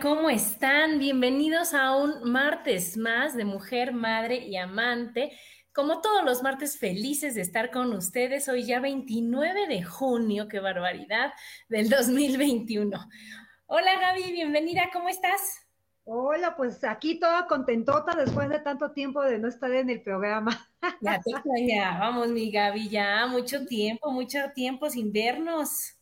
¿Cómo están? Bienvenidos a un martes más de Mujer, Madre y Amante. Como todos los martes, felices de estar con ustedes. Hoy ya 29 de junio, qué barbaridad, del 2021. Hola Gaby, bienvenida, ¿cómo estás? Hola, pues aquí toda contentota después de tanto tiempo de no estar en el programa. Ya te vamos, mi Gaby, ya mucho tiempo, mucho tiempo sin vernos.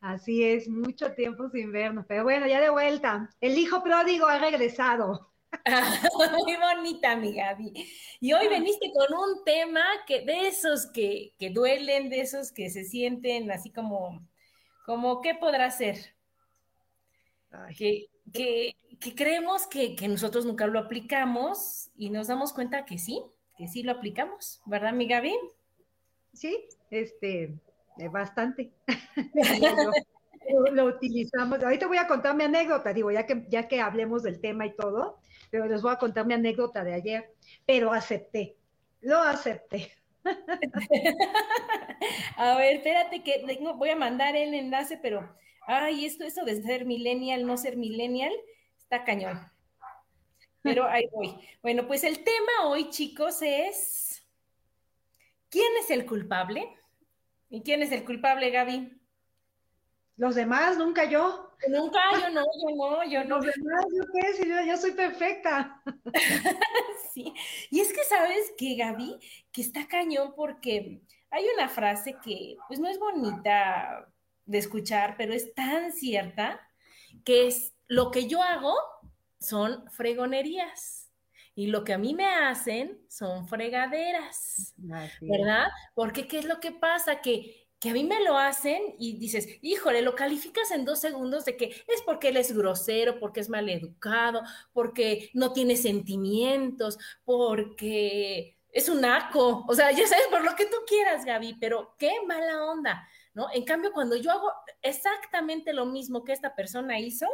Así es, mucho tiempo sin vernos, pero bueno, ya de vuelta. El hijo pródigo ha regresado. Muy bonita, mi Gaby. Y hoy veniste con un tema que de esos que, que duelen, de esos que se sienten así como, como ¿qué podrá ser? Que, que, que, creemos que, que nosotros nunca lo aplicamos y nos damos cuenta que sí, que sí lo aplicamos, ¿verdad, mi Gaby? Sí, este, bastante. lo, utilizamos. Ahorita voy a contar mi anécdota, digo, ya que, ya que hablemos del tema y todo, pero les voy a contar mi anécdota de ayer, pero acepté, lo acepté. a ver, espérate que voy a mandar el enlace, pero, ay, esto, eso de ser millennial, no ser millennial, está cañón. Pero ahí voy. Bueno, pues el tema hoy, chicos, es, ¿quién es el culpable? ¿Y quién es el culpable, Gaby? Los demás, nunca yo. Nunca, yo no, yo no, yo no. Los demás, yo qué, si yo, soy perfecta. sí, y es que sabes que Gaby, que está cañón porque hay una frase que pues no es bonita de escuchar, pero es tan cierta, que es lo que yo hago son fregonerías y lo que a mí me hacen son fregaderas, ¿verdad? Porque ¿qué es lo que pasa? Que, que a mí me lo hacen y dices, híjole, lo calificas en dos segundos de que es porque él es grosero, porque es maleducado, porque no tiene sentimientos, porque es un naco, o sea, ya sabes, por lo que tú quieras, Gaby, pero qué mala onda, ¿no? En cambio, cuando yo hago exactamente lo mismo que esta persona hizo,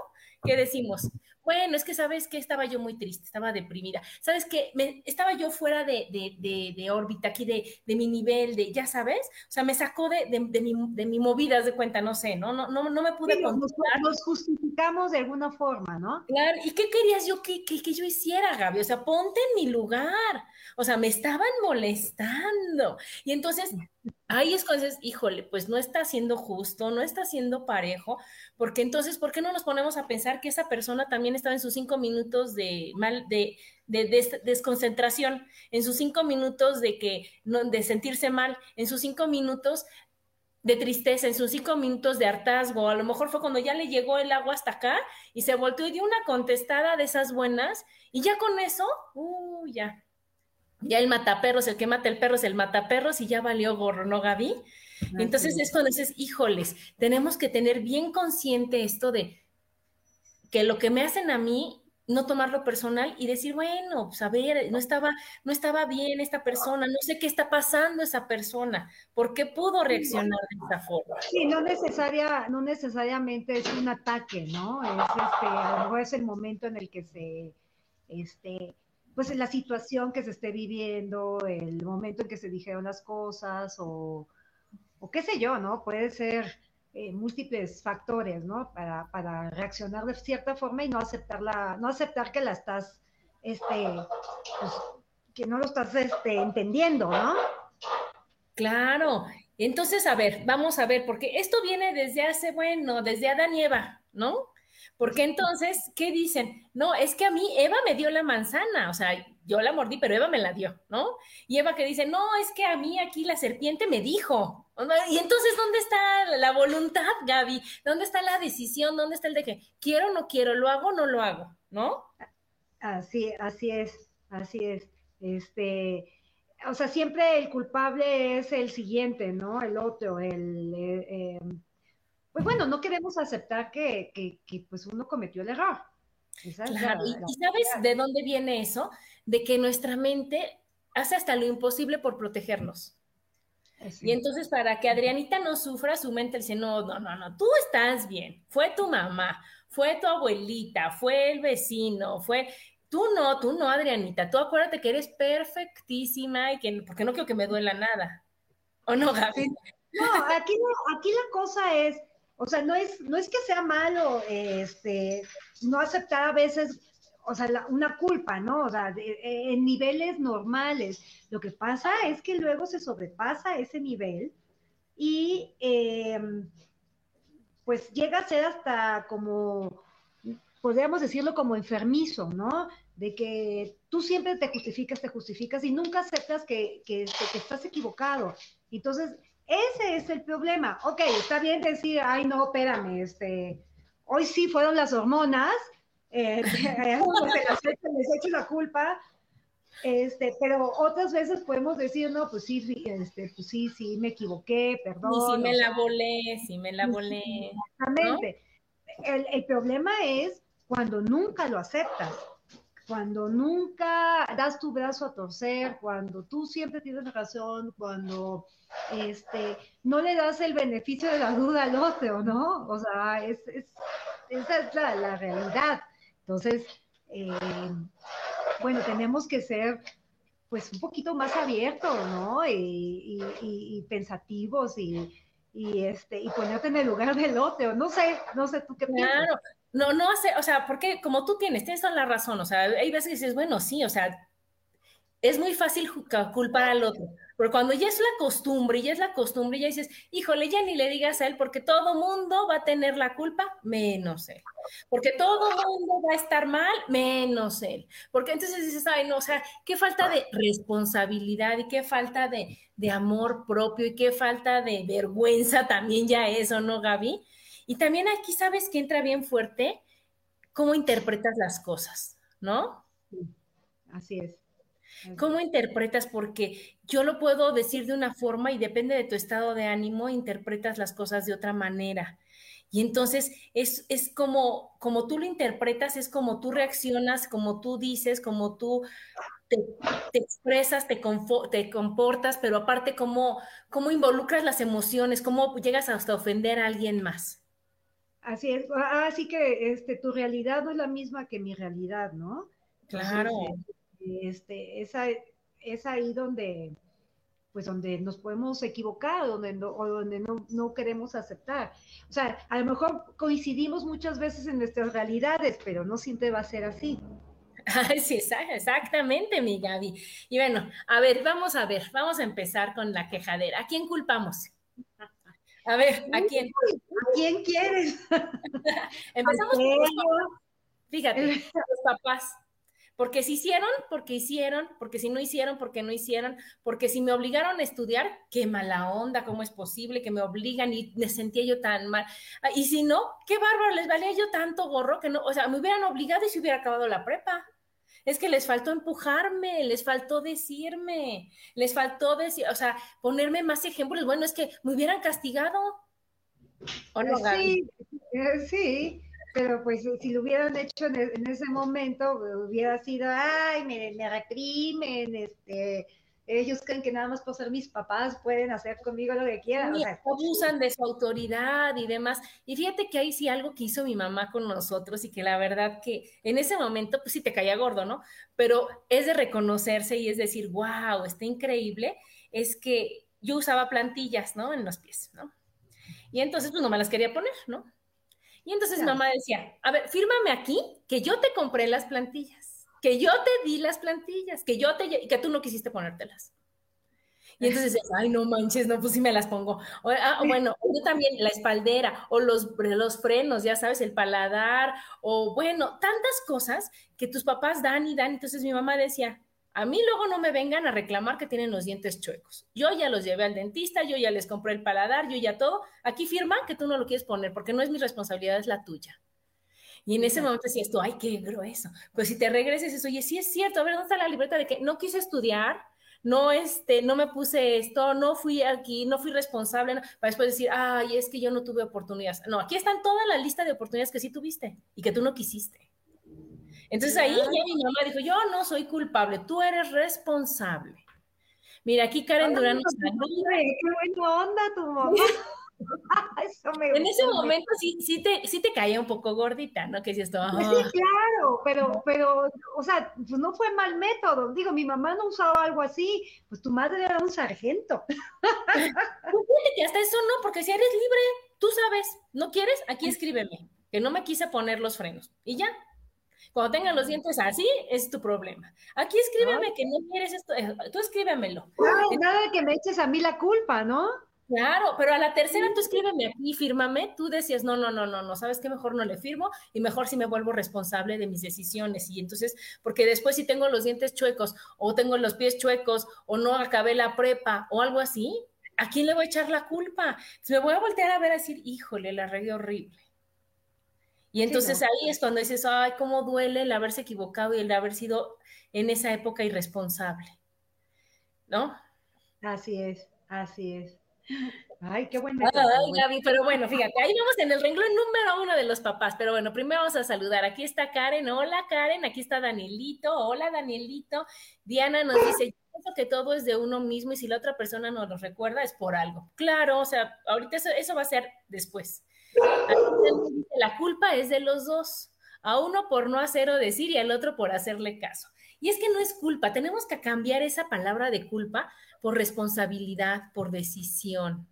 ¿qué decimos? Bueno, es que sabes que estaba yo muy triste, estaba deprimida. Sabes que estaba yo fuera de, de, órbita aquí, de, mi nivel, de, ya sabes, o sea, me sacó de, mi, de mi movida, de cuenta, no sé, ¿no? No, no, no me pude sí, nos, justificamos de alguna forma, ¿no? Claro, ¿y qué querías yo que, que, que yo hiciera, Gaby? O sea, ponte en mi lugar. O sea, me estaban molestando. Y entonces ahí es cuando dices, híjole, pues no está siendo justo, no está siendo parejo, porque entonces, ¿por qué no nos ponemos a pensar que esa persona también estaba en sus cinco minutos de mal, de, de, desconcentración, en sus cinco minutos de que, de sentirse mal, en sus cinco minutos de tristeza, en sus cinco minutos de hartazgo, a lo mejor fue cuando ya le llegó el agua hasta acá y se volteó y dio una contestada de esas buenas, y ya con eso, uh, ya, ya el mataperros, el que mata el perro es el mataperros y ya valió gorro, ¿no, Gaby? Entonces es cuando dices, híjoles, tenemos que tener bien consciente esto de que lo que me hacen a mí, no tomarlo personal y decir, bueno, pues a ver, no estaba, no estaba bien esta persona, no sé qué está pasando esa persona, ¿por qué pudo reaccionar de esa forma? Sí, no necesaria, no necesariamente es un ataque, ¿no? Es este, a lo mejor es el momento en el que se, este, pues la situación que se esté viviendo, el momento en que se dijeron las cosas o, qué sé yo, ¿no? Puede ser eh, múltiples factores, ¿no? Para, para, reaccionar de cierta forma y no aceptarla, no aceptar que la estás este, pues, que no lo estás este, entendiendo, ¿no? Claro. Entonces, a ver, vamos a ver, porque esto viene desde hace, bueno, desde Adán y Eva, ¿no? Porque entonces, ¿qué dicen? No, es que a mí Eva me dio la manzana, o sea, yo la mordí, pero Eva me la dio, ¿no? Y Eva que dice, no, es que a mí aquí la serpiente me dijo. Y entonces, ¿dónde está la voluntad, Gaby? ¿Dónde está la decisión? ¿Dónde está el de que quiero o no quiero, lo hago o no lo hago, ¿no? Así, así es, así es. Este, o sea, siempre el culpable es el siguiente, ¿no? El otro, el... Eh, em, pues bueno, no queremos aceptar que, pues uno cometió el error. claro, y, sabes de dónde viene eso? De que nuestra mente hace hasta lo imposible por protegernos. Y entonces para que Adrianita no sufra, su mente dice, no, no, no, no, tú estás bien, fue tu mamá, fue tu abuelita, fue el vecino, fue, Tú no, tú no, Adrianita. Tú acuérdate que eres perfectísima y que, porque no quiero que me duela nada. ¿O no, Gaby? No, aquí, aquí la cosa es, o sea, no es, no es que sea malo este, no aceptar a veces, o sea, una culpa, ¿no? O sea, en niveles normales. Lo que pasa es que luego se sobrepasa ese nivel y em, pues llega a ser hasta como podríamos decirlo como enfermizo, ¿no? de que tú siempre te justificas, te justificas y nunca aceptas que, estás equivocado. Entonces, ese es el problema. Ok, está bien decir, ay, no, espérame, este, hoy sí fueron las hormonas, eh, les echo la culpa, este, pero otras veces podemos decir, no, pues sí, este, pues sí, sí, me equivoqué, perdón. Y sí me la volé, sí me la volé. Exactamente. El, el problema es cuando nunca lo aceptas cuando nunca das tu brazo a torcer, cuando tú siempre tienes razón, cuando este, no le das el beneficio de la duda al otro, ¿no? O sea, es, esa es la, realidad. Entonces, eh, bueno, tenemos que ser pues un poquito más abiertos, ¿no? Y, y, pensativos y, y, este, y ponerte en el lugar del otro. No sé, no sé tú qué piensas. Claro, no, no hace, o sea, porque como tú tienes, tienes toda la razón, o sea, hay veces que dices, bueno, sí, o sea, es muy fácil culpar al otro, pero cuando ya es la costumbre, ya es la costumbre, ya dices, híjole, ya ni le digas a él, porque todo mundo va a tener la culpa, menos él, porque todo mundo va a estar mal, menos él, porque entonces dices, ay, no, o sea, qué falta de responsabilidad y qué falta de, de amor propio y qué falta de vergüenza también ya eso, ¿no, Gaby? Y también aquí sabes que entra bien fuerte cómo interpretas las cosas, ¿no? Así es. ¿Cómo interpretas? Porque yo lo puedo decir de una forma y depende de tu estado de ánimo, interpretas las cosas de otra manera. Y entonces es, es como, como tú lo interpretas, es como tú reaccionas, como tú dices, como tú te, expresas, te, te, comportas, pero aparte cómo, cómo involucras las emociones, cómo llegas hasta ofender a alguien más. Así es, así que este, tu realidad no es la misma que mi realidad, ¿no? Claro. este, esa, es ahí donde, pues donde nos podemos equivocar, donde no, o donde no, no, queremos aceptar. O sea, a lo mejor coincidimos muchas veces en nuestras realidades, pero no siempre va a ser así. sí, exactamente, mi Gaby. Y bueno, a ver, vamos a ver, vamos a empezar con la quejadera. ¿A quién culpamos? A ver, ¿a quién? ¿A quién quieres? Empezamos por Fíjate, los papás. Porque si hicieron, porque hicieron, porque si no hicieron, porque no hicieron, porque si me obligaron a estudiar, qué mala onda, cómo es posible que me obligan y me sentía yo tan mal. Ah, y si no, qué bárbaro, les valía yo tanto gorro que no, o sea, me hubieran obligado y se hubiera acabado la prepa. Es que les faltó empujarme, les faltó decirme, les faltó decir, o sea, ponerme más ejemplos. Bueno, es que me hubieran castigado. ¿O no, sí, eh, sí, pero pues si lo hubieran hecho en, ese momento, hubiera sido, ay, me, me reprimen, este, ellos creen que nada más por ser mis papás pueden hacer conmigo lo que quieran. abusan de su autoridad y demás. Y fíjate que ahí sí algo que hizo mi mamá con nosotros y que la verdad que en ese momento, pues sí te caía gordo, ¿no? Pero es de reconocerse y es decir, wow, está increíble, es que yo usaba plantillas, ¿no? En los pies, ¿no? Y entonces, pues no me las quería poner, ¿no? Y entonces mi mamá decía, a ver, fírmame aquí que yo te compré las plantillas que yo te di las plantillas, que yo te, que tú no quisiste ponértelas. Y entonces, ay, no manches, no, pues sí me las pongo. O, ah, bueno, yo también la espaldera o los, los frenos, ya sabes, el paladar, o bueno, tantas cosas que tus papás dan y dan. Entonces mi mamá decía, a mí luego no me vengan a reclamar que tienen los dientes chuecos. Yo ya los llevé al dentista, yo ya les compré el paladar, yo ya todo. Aquí firma que tú no lo quieres poner porque no es mi responsabilidad, es la tuya. Y en ese momento decías tú, ay, qué grueso. Pues si te regreses eso, oye, sí es cierto, a ver, ¿dónde está la libreta de que no quise estudiar? no, este, no me puse esto, no fui aquí, no fui responsable, para después decir, ay, es que yo no tuve oportunidades. No, aquí están toda la lista de oportunidades que sí tuviste y que tú no quisiste. Entonces ahí ya mi mamá dijo, yo no soy culpable, tú eres responsable. Mira, aquí Karen Durán nos Qué buena onda tu mamá. en ese momento sí, sí, te, sí te caía un poco gordita, ¿no? Que si esto. Pues sí, claro, pero, pero, o sea, pues no fue mal método. Digo, mi mamá no usaba algo así, pues tu madre era un sargento. Pues que hasta eso no, porque si eres libre, tú sabes, ¿no quieres? Aquí escríbeme, que no me quise poner los frenos. Y ya, cuando tengan los dientes así, es tu problema. Aquí escríbeme que no quieres esto, eh, tú escríbemelo. nada de que me eches a mí la culpa, ¿no? Claro, pero a la tercera tú escríbeme aquí, fírmame, tú decías, no, no, no, no, no, sabes qué mejor no le firmo y mejor si me vuelvo responsable de mis decisiones. Y entonces, porque después si tengo los dientes chuecos o tengo los pies chuecos o no acabé la prepa o algo así, ¿a quién le voy a echar la culpa? me voy a voltear a ver a decir, híjole, la regué horrible. Y entonces ahí es cuando dices, ay, cómo duele el haberse equivocado y el haber sido en esa época irresponsable. ¿No? Así es, así es. Ay, qué buena. Ay, Gaby, pero bueno, fíjate, ahí vamos en el renglón número uno de los papás, pero bueno, primero vamos a saludar. Aquí está Karen, hola Karen, aquí está Danielito, hola Danielito. Diana nos dice, yo pienso que todo es de uno mismo y si la otra persona nos lo recuerda es por algo. Claro, o sea, ahorita eso, eso va a ser después. La culpa es de los dos, a uno por no hacer o decir y al otro por hacerle caso. Y es que no es culpa, tenemos que cambiar esa palabra de culpa por responsabilidad, por decisión.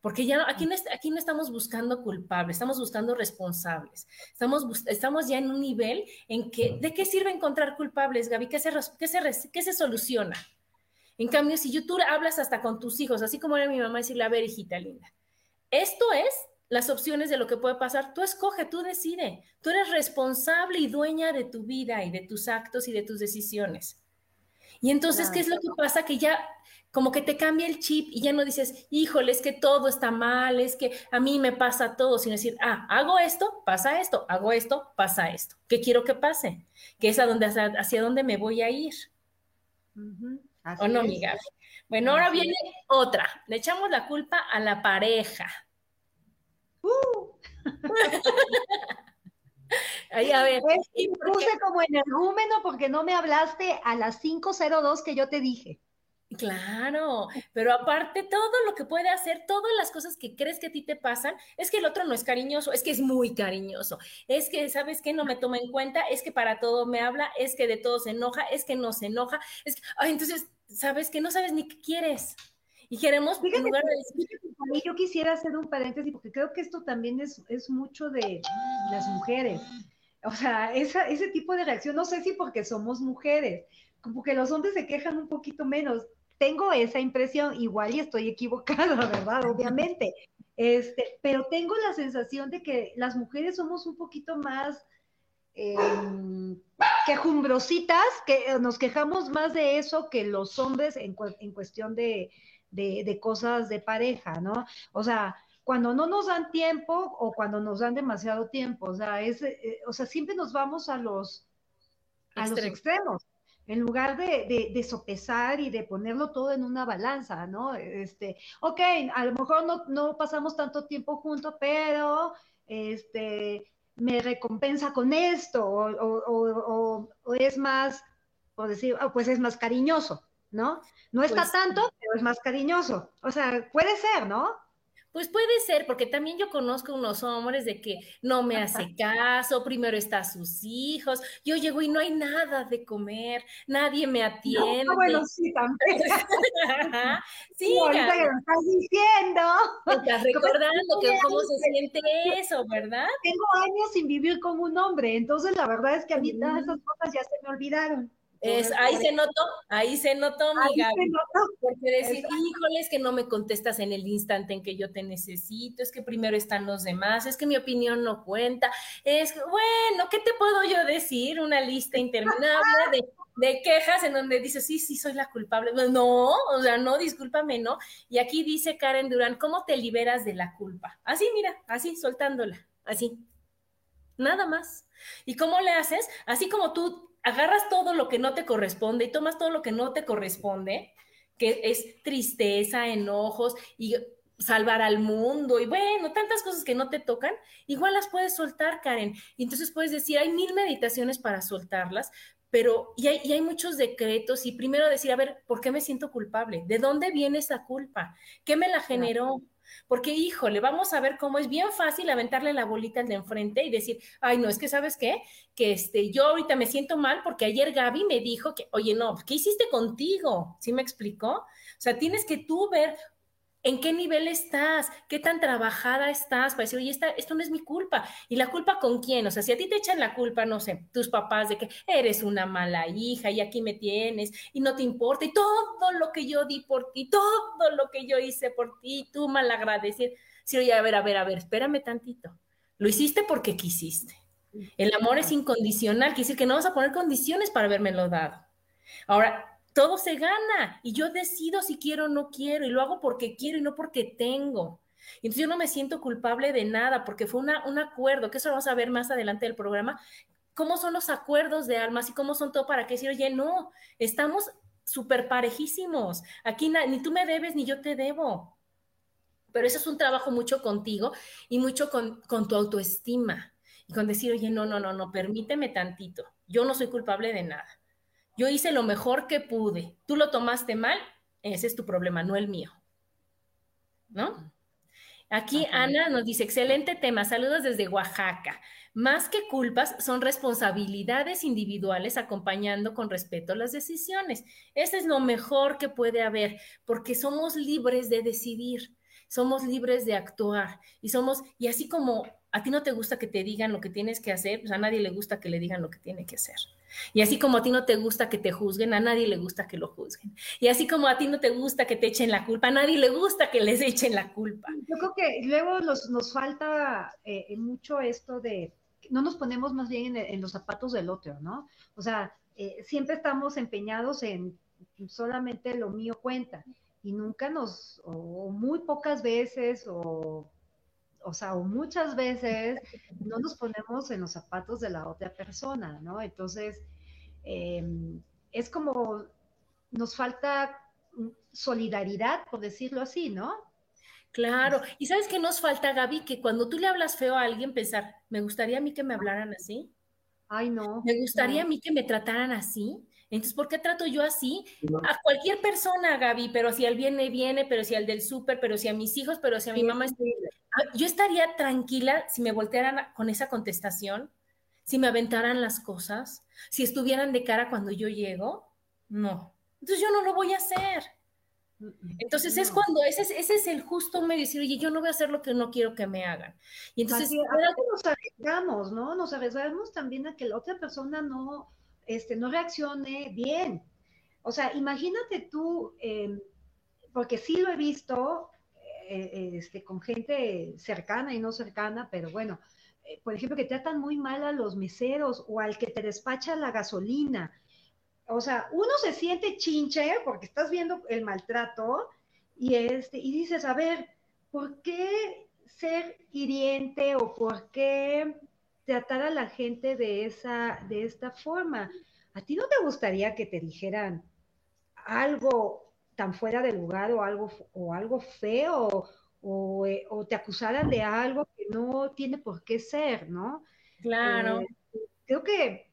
Porque ya aquí no, aquí no estamos buscando culpables, estamos buscando responsables. Estamos, estamos ya en un nivel en que, ¿de qué sirve encontrar culpables, Gaby? ¿Qué se, qué se, qué se soluciona? En cambio, si tú hablas hasta con tus hijos, así como era mi mamá, decirle, a ver, hijita linda, esto es las opciones de lo que puede pasar. Tú escoge, tú decide. Tú eres responsable y dueña de tu vida y de tus actos y de tus decisiones. Y entonces, ¿qué es lo que pasa? Que ya como que te cambia el chip y ya no dices, híjole, es que todo está mal, es que a mí me pasa todo, sino decir, ah, hago esto, pasa esto, hago esto, pasa esto. ¿Qué quiero que pase? Que es a donde, hacia, dónde me voy a ir. ¿O no, amiga? Bueno, ahora viene otra. Le echamos la culpa a la pareja. Uh. Ahí, a ver. y puse como energúmeno porque no me hablaste a las 5.02 que yo te dije. Claro, pero aparte todo lo que puede hacer, todas las cosas que crees que a ti te pasan, es que el otro no es cariñoso, es que es muy cariñoso, es que, ¿sabes qué? No me toma en cuenta, es que para todo me habla, es que de todo se enoja, es que no se enoja, es que, ay, entonces, ¿sabes que No sabes ni qué quieres. Y queremos, en lugar de decir... Yo quisiera hacer un paréntesis porque creo que esto también es, es mucho de las mujeres o sea, ese tipo de reacción, no sé si porque somos mujeres, como que los hombres se quejan un poquito menos. Tengo esa impresión, igual y estoy equivocada, ¿verdad? Obviamente. Este, pero tengo la sensación de que las mujeres somos un poquito más eh, quejumbrositas, que nos quejamos más de eso que los hombres en, cuestión de, de, cosas de pareja, ¿no? O sea, cuando no nos dan tiempo o cuando nos dan demasiado tiempo. O sea, es, eh, o sea siempre nos vamos a los, a los extremos. En lugar de, de, sopesar y de ponerlo todo en una balanza, ¿no? Este, ok, a lo mejor no, no pasamos tanto tiempo juntos, pero este, me recompensa con esto, o, o, o, es más, por decir, ah, pues es más cariñoso, ¿no? No está pues tanto, pero es más cariñoso. O sea, puede ser, ¿no? Pues puede ser, porque también yo conozco unos hombres de que no me hace caso, primero está sus hijos, yo llego y no hay nada de comer, nadie me atiende. No, bueno, sí, también. sí, ahorita que lo estás diciendo. Estás recordando que cómo se siente eso, ¿verdad? Tengo años sin vivir con un hombre, entonces la verdad es que a mí todas esas cosas ya se me olvidaron. Es, ahí se notó, ahí se notó, mi Gaby. Porque decir, híjoles, que no me contestas en el instante en que yo te necesito, es que primero están los demás, es que mi opinión no cuenta. Es, bueno, ¿qué te puedo yo decir? Una lista interminable de, quejas en donde dices, sí, sí, soy la culpable. No, o sea, no, discúlpame, no. Y aquí dice Karen Durán, ¿cómo te liberas de la culpa? Así, mira, así, soltándola, así. Nada más. ¿Y cómo le haces? Así como tú agarras todo lo que no te corresponde y tomas todo lo que no te corresponde, que es tristeza, enojos y salvar al mundo y bueno, tantas cosas que no te tocan, igual las puedes soltar, Karen. Y entonces puedes decir, hay mil meditaciones para soltarlas, pero y hay, y hay, muchos decretos y primero decir, a ver, ¿por qué me siento culpable? ¿De dónde viene esa culpa? ¿Qué me la generó? Porque, híjole, vamos a ver cómo es bien fácil aventarle la bolita al de enfrente y decir, ay, no, es que sabes qué, que este, yo ahorita me siento mal porque ayer Gaby me dijo que, oye, no, ¿qué hiciste contigo? ¿Sí me explicó? O sea, tienes que tú ver, ¿En qué nivel estás? ¿Qué tan trabajada estás? Para decir, oye, esto no es mi culpa. ¿Y la culpa con quién? O sea, si a ti te echan la culpa, no sé, tus papás de que eres una mala hija y aquí me tienes y no te importa y todo lo que yo di por ti, todo lo que yo hice por ti, tú mal agradecer. Sí, oye, a ver, a ver, a ver, espérame tantito. Lo hiciste porque quisiste. El amor es incondicional, quiere decir que no vas a poner condiciones para lo dado. Ahora, todo se gana y yo decido si quiero o no quiero y lo hago porque quiero y no porque tengo. Entonces yo no me siento culpable de nada porque fue una, un acuerdo, que eso lo vamos a ver más adelante del programa, cómo son los acuerdos de almas y cómo son todo para que decir, oye, no, estamos súper parejísimos, aquí ni tú me debes ni yo te debo. Pero eso es un trabajo mucho contigo y mucho con, con tu autoestima. Y con decir, oye, no, no, no, no, permíteme tantito, yo no soy culpable de nada yo hice lo mejor que pude. Tú lo tomaste mal, ese es tu problema, no el mío. ¿No? Aquí Ana nos dice, excelente tema, saludos desde Oaxaca. Más que culpas, son responsabilidades individuales acompañando con respeto las decisiones. Ese es lo mejor que puede haber, porque somos libres de decidir, somos libres de actuar y somos, y así como a ti no te gusta que te digan lo que tienes que hacer, pues a nadie le gusta que le digan lo que tiene que hacer. Y así como a ti no te gusta que te juzguen, a nadie le gusta que lo juzguen. Y así como a ti no te gusta que te echen la culpa, a nadie le gusta que les echen la culpa. Yo creo que luego nos, falta eh, mucho esto de, no nos ponemos más bien en, los zapatos del otro, ¿no? O sea, eh, siempre estamos empeñados en solamente lo mío cuenta y nunca nos, o muy pocas veces, o o sea, o muchas veces no nos ponemos en los zapatos de la otra persona, ¿no? Entonces, em, es como nos falta solidaridad, por decirlo así, ¿no? Claro, y sabes qué nos falta, Gaby, que cuando tú le hablas feo a alguien, pensar, me gustaría a mí que me hablaran así. Ay, no. Me gustaría a mí que me trataran así. Entonces, ¿por qué trato yo así? A cualquier persona, Gaby, pero si al viene, viene, pero si al del súper, pero si a mis hijos, pero si a mi mamá. Ah, yo estaría tranquila si me voltearan con esa contestación, si me aventaran las cosas, si estuvieran de cara cuando yo llego. No. Entonces yo no lo voy a hacer. Entonces es cuando ese es, ese es el justo medio decir, oye, yo no voy a hacer lo que no quiero que me hagan. Y entonces... nos arriesgamos, ¿no? Nos arriesgamos también a que la otra persona no, este, no reaccione bien. O sea, imagínate tú, em, porque sí lo he visto eh, eh, este, con gente cercana y no cercana, pero bueno, eh, por ejemplo, que tratan muy mal a los meseros o al que te despacha la gasolina. O sea, uno se siente chinche porque estás viendo el maltrato y, este, y dices, a ver, ¿por qué ser hiriente o por qué tratar a la gente de, esa, de esta forma. ¿A ti no te gustaría que te dijeran algo tan fuera de lugar o algo, o algo feo o, eh, te acusaran de algo que no tiene por qué ser, ¿no? Claro. Eh, creo que,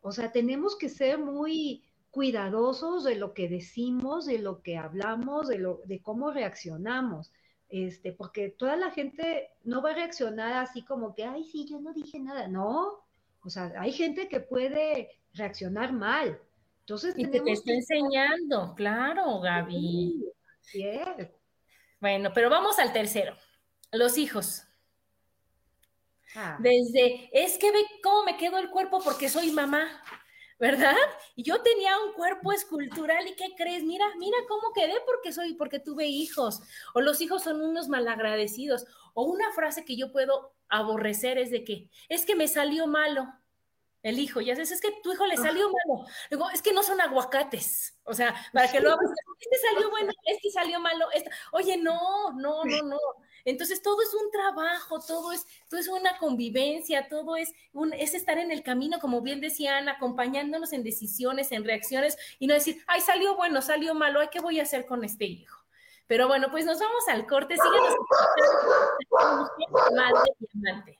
o sea, tenemos que ser muy cuidadosos de lo que decimos, de lo que hablamos, de, lo, de cómo reaccionamos, este, porque toda la gente no va a reaccionar así como que, ay, sí, yo no dije nada, no, o sea, hay gente que puede reaccionar mal. Entonces, y te, estoy enseñando, claro, Gaby. Sí, Bueno, pero vamos al tercero, los hijos. Ah. Desde, es que ve cómo me quedó el cuerpo porque soy mamá. ¿Verdad? Y yo tenía un cuerpo escultural y ¿qué crees? Mira, mira cómo quedé porque soy, porque tuve hijos, o los hijos son unos malagradecidos, o una frase que yo puedo aborrecer es de que, es que me salió malo el hijo, ya sabes, es que tu hijo le salió malo, digo, es que no son aguacates, o sea, para que lo hagas, este salió bueno, este salió malo, este, oye, no, no, no, no, entonces todo es un trabajo, todo es, todo es una convivencia, todo es, un, es estar en el camino, como bien decían, acompañándonos en decisiones, en reacciones y no decir, ay, salió bueno, salió malo, ay, ¿qué voy a hacer con este hijo? Pero bueno, pues nos vamos al corte. Síganos madre y amante.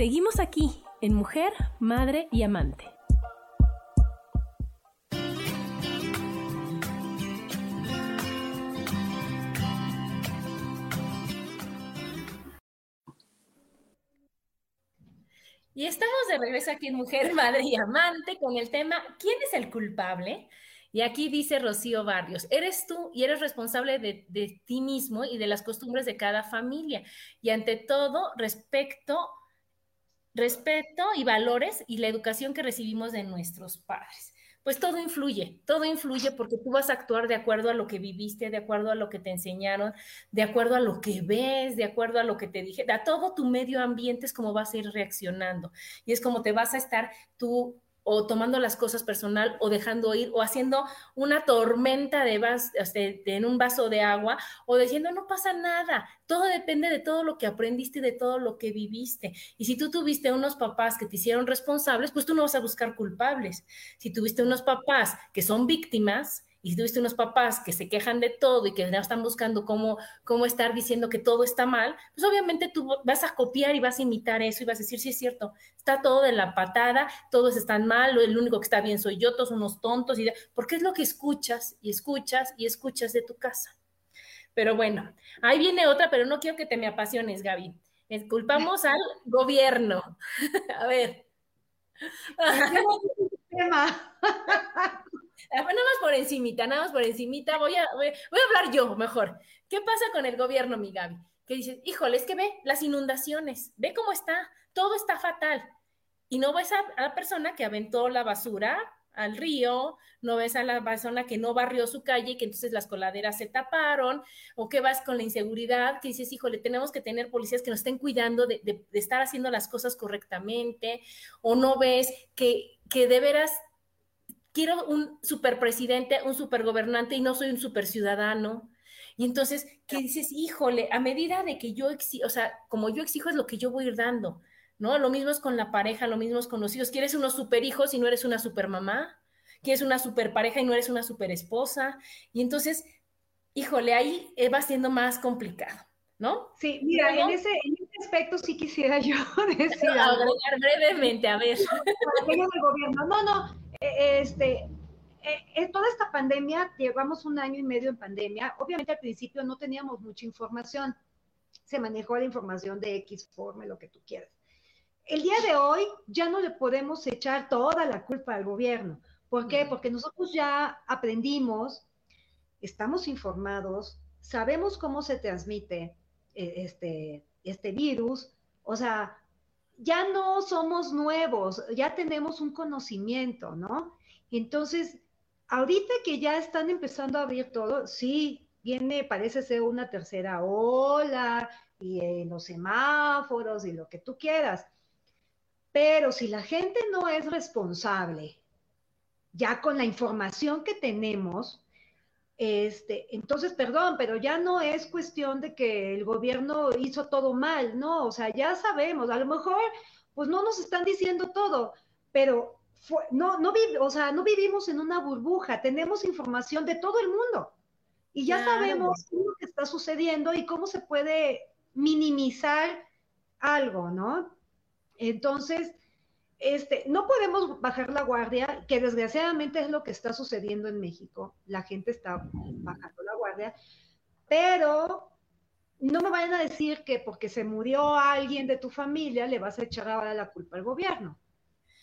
Seguimos aquí en Mujer, Madre y Amante. Y estamos de regreso aquí en Mujer, Madre y Amante con el tema ¿Quién es el culpable? Y aquí dice Rocío Barrios, eres tú y eres responsable de, ti mismo y de las costumbres de cada familia. Y ante todo, respecto respeto y valores y la educación que recibimos de nuestros padres. Pues todo influye, todo influye porque tú vas a actuar de acuerdo a lo que viviste, de acuerdo a lo que te enseñaron, de acuerdo a lo que ves, de acuerdo a lo que te dije, a todo tu medio ambiente es como vas a ir reaccionando y es como te vas a estar tú o tomando las cosas personal o dejando ir o haciendo una tormenta de, este, en un vaso de agua o diciendo no pasa nada. Todo depende de todo lo que aprendiste, de todo lo que viviste. Y si tú tuviste unos papás que te hicieron responsables, pues tú no vas a buscar culpables. Si tuviste unos papás que son víctimas, y si tuviste unos papás que se quejan de todo y que están buscando cómo, cómo estar diciendo que todo está mal, pues obviamente tú vas a copiar y vas a imitar eso y vas a decir, sí es cierto, está todo de la patada, todos están mal, el único que está bien soy yo, todos unos tontos, y porque es lo que escuchas y escuchas y escuchas de tu casa. Pero bueno, ahí viene otra, pero no quiero que te me apasiones, Gaby. Culpamos al gobierno. a ver. Ah, nada más por encimita, nada más por encimita, voy a, voy, a hablar yo mejor. ¿Qué pasa con el gobierno, mi Gaby? que dices, híjole, es que ve las inundaciones, ve cómo está, todo está fatal. Y no ves a la persona que aventó la basura al río, no ves a la persona que no barrió su calle, que entonces las coladeras se taparon, o que vas con la inseguridad, que dices, híjole, tenemos que tener policías que nos estén cuidando de, estar haciendo las cosas correctamente, o no ves que, que de veras quiero un superpresidente, un supergobernante y no soy un superciudadano. Y entonces, ¿qué dices? Híjole, a medida de que yo exijo, o sea, como yo exijo es lo que yo voy a ir dando. ¿no? Lo mismo es con la pareja, lo mismo es con los hijos. ¿Quieres unos super hijos y no eres una super mamá? ¿Quieres una super pareja y no eres una super esposa? Y entonces, híjole, ahí va siendo más complicado, ¿no? Sí, mira, en, ese, en ese aspecto sí quisiera yo decir algo. brevemente, a ver. No, no, e, este, e, en toda esta pandemia, llevamos un año y medio en pandemia, obviamente al principio no teníamos mucha información, se manejó la información de X forma, lo que tú quieras el día de hoy ya no le podemos echar toda la culpa al gobierno. ¿Por qué? Porque nosotros ya aprendimos, estamos informados, sabemos cómo se transmite este, este virus, o sea, ya no somos nuevos, ya tenemos un conocimiento, ¿no? Entonces, ahorita que ya están empezando a abrir todo, sí, viene, parece ser una tercera ola y eh, los semáforos y lo que tú quieras pero si la gente no es responsable, ya con la información que tenemos, este, entonces, perdón, pero ya no es cuestión de que el gobierno hizo todo mal, no, o sea, ya sabemos, a lo mejor, pues no nos están diciendo todo, pero no, no, o sea, no vivimos en una burbuja, tenemos información de todo el mundo. Y ya sabemos lo que está sucediendo y cómo se puede minimizar algo, ¿no? Entonces, este, no podemos bajar la guardia, que desgraciadamente es lo que está sucediendo en México. La gente está bajando la guardia, pero no me vayan a decir que porque se murió alguien de tu familia le vas a echar ahora la culpa al gobierno.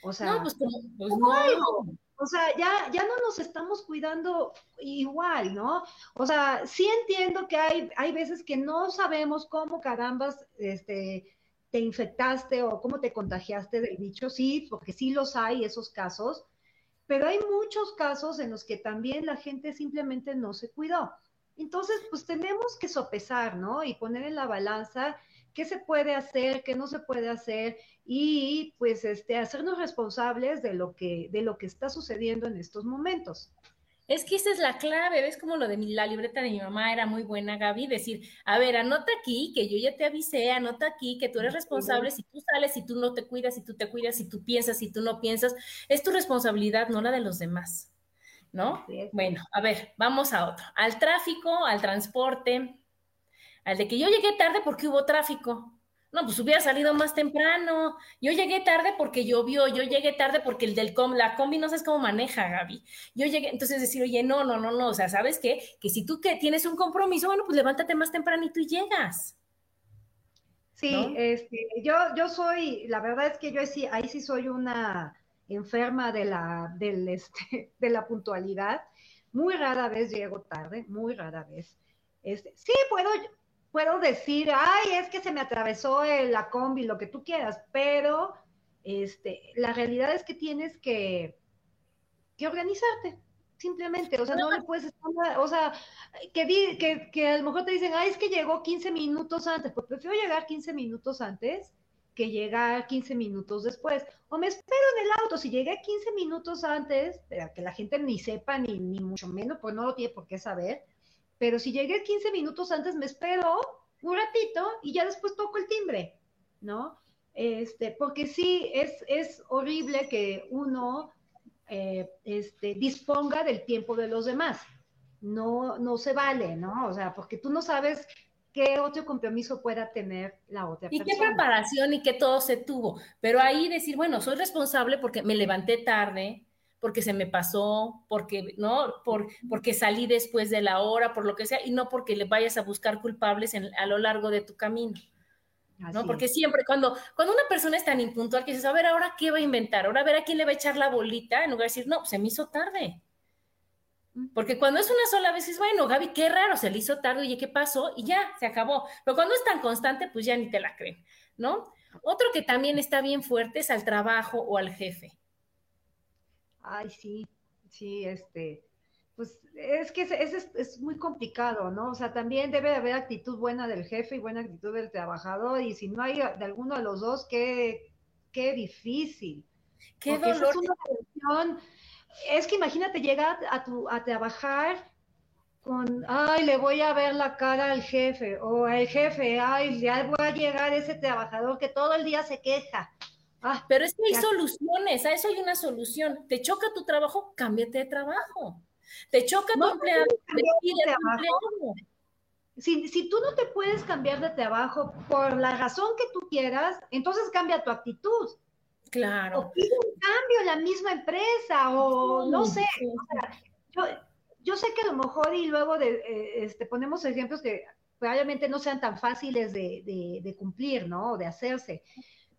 O sea, no, pues, pues no. O sea, ya, ya no nos estamos cuidando igual, ¿no? O sea, sí entiendo que hay, hay veces que no sabemos cómo carambas, este, te infectaste o cómo te contagiaste del bicho, sí, porque sí los hay esos casos, pero hay muchos casos en los que también la gente simplemente no se cuidó. Entonces, pues tenemos que sopesar, ¿no? Y poner en la balanza qué se puede hacer, qué no se puede hacer y pues este hacernos responsables de lo que de lo que está sucediendo en estos momentos. Es que esa es la clave, ¿ves como lo de la libreta de mi mamá era muy buena, Gaby? Decir, a ver, anota aquí que yo ya te avisé, anota aquí que tú eres responsable si tú sales, si tú no te cuidas, si tú te cuidas, si tú piensas, si tú no piensas. Es tu responsabilidad, no la de los demás, ¿no? Bueno, a ver, vamos a otro. Al tráfico, al transporte, al de que yo llegué tarde porque hubo tráfico. No, pues hubiera salido más temprano. Yo llegué tarde porque llovió, yo llegué tarde porque el del com, la combi no sabes cómo maneja, Gaby. Yo llegué, entonces decir, oye, no, no, no, no, o sea, ¿sabes qué? Que si tú que tienes un compromiso, bueno, pues levántate más temprano y tú llegas. Sí, este, yo, yo soy, la verdad es que yo sí, ahí sí soy una enferma de la, del, este, de la puntualidad. Muy rara vez llego tarde, muy rara vez. Este, sí, puedo, puedo decir, ay, es que se me atravesó la combi, lo que tú quieras, pero este, la realidad es que tienes que, que organizarte, simplemente, o sea, no le puedes estar, o sea, que, que, que, a lo mejor te dicen, ay, es que llegó 15 minutos antes, pues prefiero llegar 15 minutos antes que llegar 15 minutos después, o me espero en el auto, si llegué 15 minutos antes, para que la gente ni sepa, ni, ni mucho menos, pues no lo tiene por qué saber, pero si llegué 15 minutos antes, me espero un ratito y ya después toco el timbre, ¿no? Este, porque sí, es, es horrible que uno eh, este, disponga del tiempo de los demás. No, no se vale, ¿no? O sea, porque tú no sabes qué otro compromiso pueda tener la otra persona. Y qué preparación y qué todo se tuvo. Pero ahí decir, bueno, soy responsable porque me levanté tarde, porque se me pasó, porque, ¿no? Por, porque salí después de la hora, por lo que sea, y no porque le vayas a buscar culpables a lo largo de tu camino. ¿no? Porque siempre, cuando, cuando una persona es tan impuntual que dices, a ver, ahora qué va a inventar, ahora a ver a quién le va a echar la bolita, en lugar de decir, no, se me hizo tarde. Porque cuando es una sola vez, es bueno, Gaby, qué raro, se le hizo tarde, oye, ¿qué pasó? Y ya, se acabó. Pero cuando es tan constante, pues ya ni te la creen, ¿no? Otro que también está bien fuerte es al trabajo o al jefe. Ay, sí, sí, este, pues es que es, es, muy complicado, ¿no? O sea, también debe haber actitud buena del jefe y buena actitud del trabajador, y si no hay de alguno de los dos, qué, qué difícil. Qué dolor. Es, una es que imagínate llegar a, tu, a trabajar con, ay, le voy a ver la cara al jefe, o al jefe, ay, ya voy a llegar ese trabajador que todo el día se queja. Ah, Pero es que hay soluciones, a eso hay una solución. Te choca tu trabajo, cámbiate de trabajo. Te choca tu empleado, Si, si, tú no te puedes cambiar de trabajo por la razón que tú quieras, entonces cambia tu actitud. Claro. O pide un cambio en la misma empresa, o no sé. yo, yo, sé que a lo mejor y luego de, eh, este, ponemos ejemplos que probablemente no sean tan fáciles de, de, de cumplir, ¿no? O de hacerse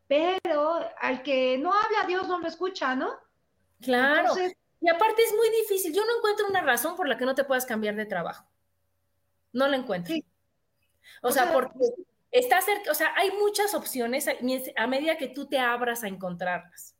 pero al que no habla Dios no lo escucha, ¿no? Claro. y aparte es muy difícil. Yo no encuentro una razón por la que no te puedas cambiar de trabajo. No la encuentro. O, sea, porque está cerca, o sea, hay muchas opciones a medida que tú te abras a encontrarlas.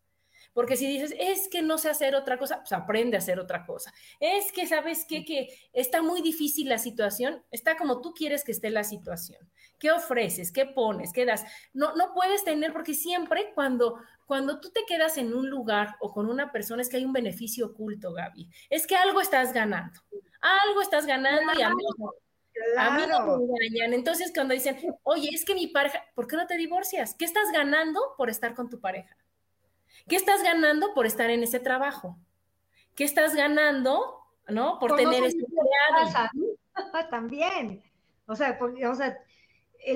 Porque si dices, es que no sé hacer otra cosa, pues aprende a hacer otra cosa. Es que, ¿sabes qué? Que está muy difícil la situación, está como tú quieres que esté la situación. ¿Qué ofreces? ¿Qué pones? ¿Qué das? No, no puedes tener, porque siempre cuando, cuando tú te quedas en un lugar o con una persona es que hay un beneficio oculto, Gaby. Es que algo estás ganando. Algo estás ganando y a mí, a mí no me engañan. Entonces, cuando dicen, oye, es que mi pareja, ¿por qué no te divorcias? ¿Qué estás ganando por estar con tu pareja? ¿Qué estás ganando por estar en ese trabajo? ¿Qué estás ganando, no? Por tener ese empleado. También. O sea, o sea,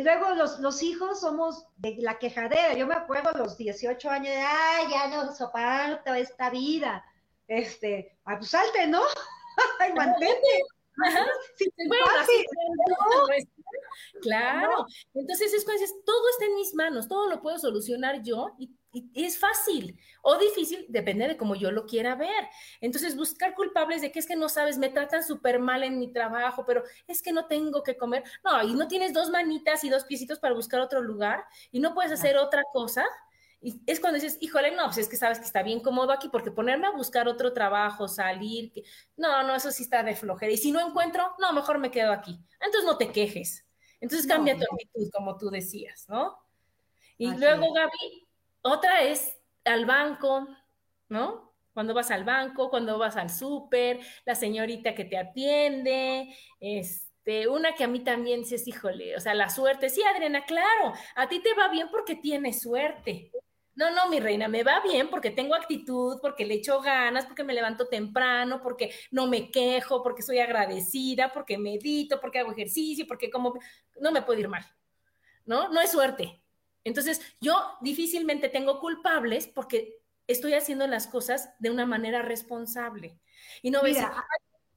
luego los, los, hijos somos de la quejadera. Yo me acuerdo a los 18 años de, ay, ya no soporto esta vida. Este, ah, pues salte, ¿no? ay, mantente. Claro. Entonces es cuando dices, todo está en mis manos, todo lo puedo solucionar yo y y, es fácil o difícil, depende de cómo yo lo quiera ver. Entonces, buscar culpables de que es que no sabes, me tratan súper mal en mi trabajo, pero es que no tengo que comer. No, y no tienes dos manitas y dos piecitos para buscar otro lugar y no puedes hacer otra cosa. Y es cuando dices, híjole, no, pues es que sabes que está bien cómodo aquí, porque ponerme a buscar otro trabajo, salir, que... no, no, eso sí está de flojera. Y si no encuentro, no, mejor me quedo aquí. Entonces no te quejes. Entonces cambia tu actitud, como tú decías, ¿no? Y luego, Gaby, otra es al banco, ¿no? Cuando vas al banco, cuando vas al súper, la señorita que te atiende, este, una que a mí también se es, híjole, o sea, la suerte. Sí, Adriana, claro, a ti te va bien porque tienes suerte. No, no, mi reina, me va bien porque tengo actitud, porque le echo ganas, porque me levanto temprano, porque no me quejo, porque soy agradecida, porque medito, porque hago ejercicio, porque como no me puedo ir mal. ¿No? No es suerte, entonces, yo difícilmente tengo culpables porque estoy haciendo las cosas de una manera responsable. Y no ves,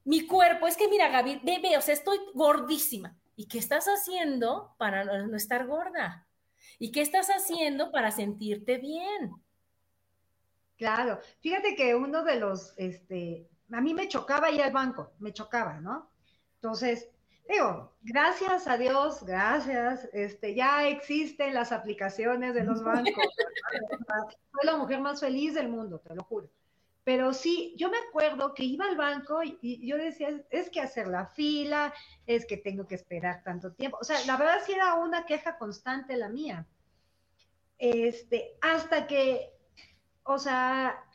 mi cuerpo, es que mira, Gaby, bebé, o sea, estoy gordísima. ¿Y qué estás haciendo para no estar gorda? ¿Y qué estás haciendo para sentirte bien? Claro, fíjate que uno de los, este, a mí me chocaba ir al banco, me chocaba, ¿no? Entonces, digo, gracias a Dios, gracias, este, ya existen las aplicaciones de los bancos. Soy la mujer más feliz del mundo, te lo juro. Pero sí, yo me acuerdo que iba al banco y, yo decía, es que hacer la fila, es que tengo que esperar tanto tiempo. O sea, la verdad sí era una queja constante la mía. Este, hasta que, o sea,